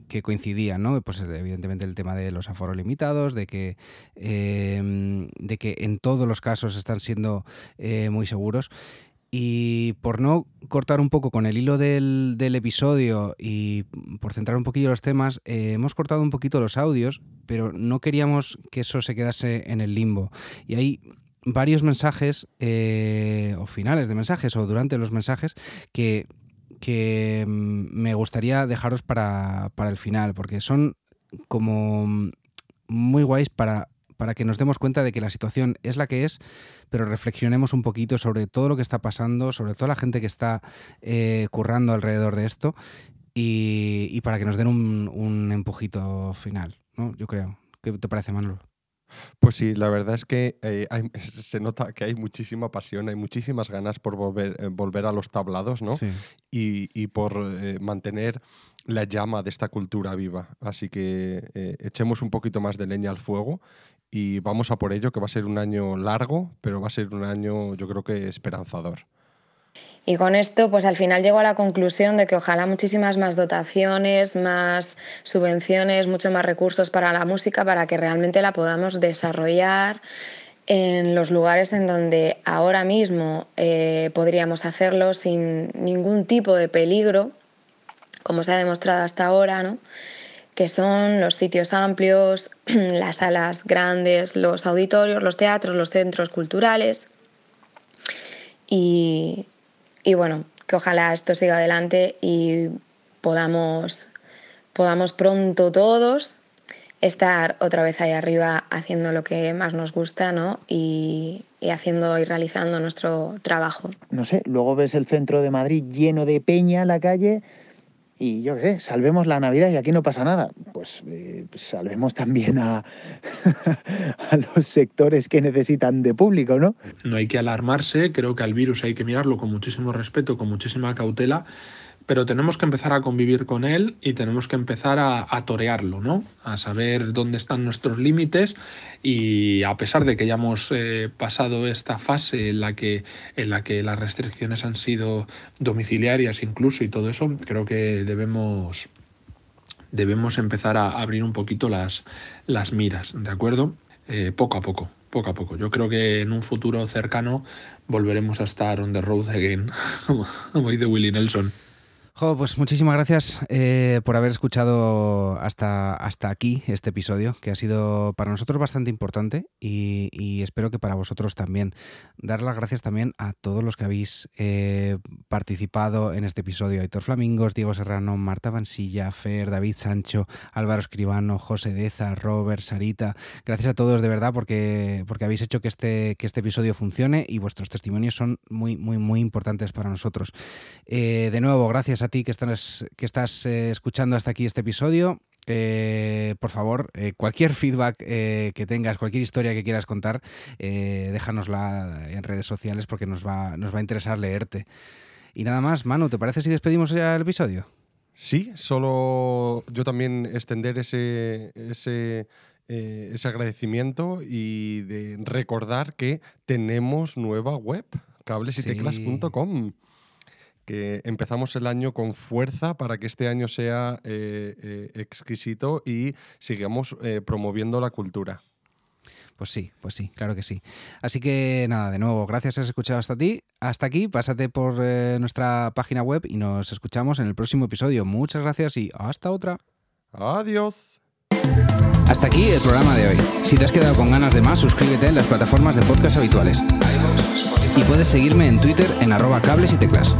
que coincidían, ¿no? Pues evidentemente el tema de los aforos limitados, de que, de que en todos los casos están siendo muy seguros. Y por no cortar un poco con el hilo del, episodio y por centrar un poquillo los temas, eh, hemos cortado un poquito los audios, pero no queríamos que eso se quedase en el limbo. Y hay varios mensajes, eh, o finales de mensajes, o durante los mensajes, que, que mm, me gustaría dejaros para, para el final, porque son como muy guays para para que nos demos cuenta de que la situación es la que es, pero reflexionemos un poquito sobre todo lo que está pasando, sobre toda la gente que está eh, currando alrededor de esto y, para que nos den un, empujito final, ¿no? Yo creo. ¿Qué te parece, Manolo? Pues sí, la verdad es que eh, se nota que hay muchísima pasión, hay muchísimas ganas por volver, eh, volver a los tablados, ¿no? Y, por mantener la llama de esta cultura viva. Así que echemos un poquito más de leña al fuego y vamos a por ello, que va a ser un año largo, pero va a ser un año yo creo que esperanzador. Y con esto, pues al final llego a la conclusión de que ojalá muchísimas más dotaciones, más subvenciones, muchos más recursos para la música para que realmente la podamos desarrollar en los lugares en donde ahora mismo eh, podríamos hacerlo sin ningún tipo de peligro, como se ha demostrado hasta ahora, ¿no? Que son los sitios amplios, las salas grandes, los auditorios, los teatros, los centros culturales. Y, bueno, que ojalá esto siga adelante y podamos, podamos pronto todos estar otra vez ahí arriba haciendo lo que más nos gusta ¿no? y, y, haciendo y realizando nuestro trabajo. No sé, luego ves el centro de Madrid lleno de peña la calle y yo qué sé, salvemos la Navidad y aquí no pasa nada. Pues, eh, salvemos también a, a, los sectores que necesitan de público, ¿no? No hay que alarmarse, creo que al virus hay que mirarlo con muchísimo respeto, con muchísima cautela pero tenemos que empezar a convivir con él y tenemos que empezar a, torearlo, ¿no? A saber dónde están nuestros límites y a pesar de que ya hemos eh, pasado esta fase en la, que, en la que las restricciones han sido domiciliarias incluso y todo eso, creo que debemos, debemos empezar a abrir un poquito las, las miras, ¿de acuerdo? Eh, poco a poco. poco a poco. Yo creo que en un futuro cercano volveremos a estar on the road again, como dice Willie Nelson. Jo, pues muchísimas gracias eh, por haber escuchado hasta, hasta aquí este episodio, que ha sido para nosotros bastante importante y, espero que para vosotros también. Dar las gracias también a todos los que habéis eh, participado en este episodio. Aitor Flamingos, Diego Serrano, Marta Vansilla, Fer, David Sancho, Álvaro Escribano, José Deza, Robert, Sarita. Gracias a todos de verdad porque, porque habéis hecho que este, que este episodio funcione y vuestros testimonios son muy, muy, muy importantes para nosotros. Eh, de nuevo, gracias a ti que estás, que estás eh, escuchando hasta aquí este episodio. Eh, por favor, eh, cualquier feedback eh, que tengas, cualquier historia que quieras contar, déjanosla en redes sociales porque nos va, nos va a interesar leerte. Y nada más, Manu, ¿te parece si despedimos ya el episodio? Sí, solo yo también extender ese, ese, ese agradecimiento y de recordar que tenemos nueva web, cablesyteclas.com que empezamos el año con fuerza para que este año sea eh, eh, exquisito y sigamos eh, promoviendo la cultura. Pues sí, pues sí, claro que sí. Así que nada, de nuevo, gracias por has escuchado hasta ti, hasta aquí, pásate por nuestra página web y nos escuchamos en el próximo episodio. Muchas gracias y hasta otra. Adiós. Hasta aquí el programa de hoy. Si te has quedado con ganas de más, suscríbete en las plataformas de podcast habituales. Y puedes seguirme en Twitter en arroba cables y teclas.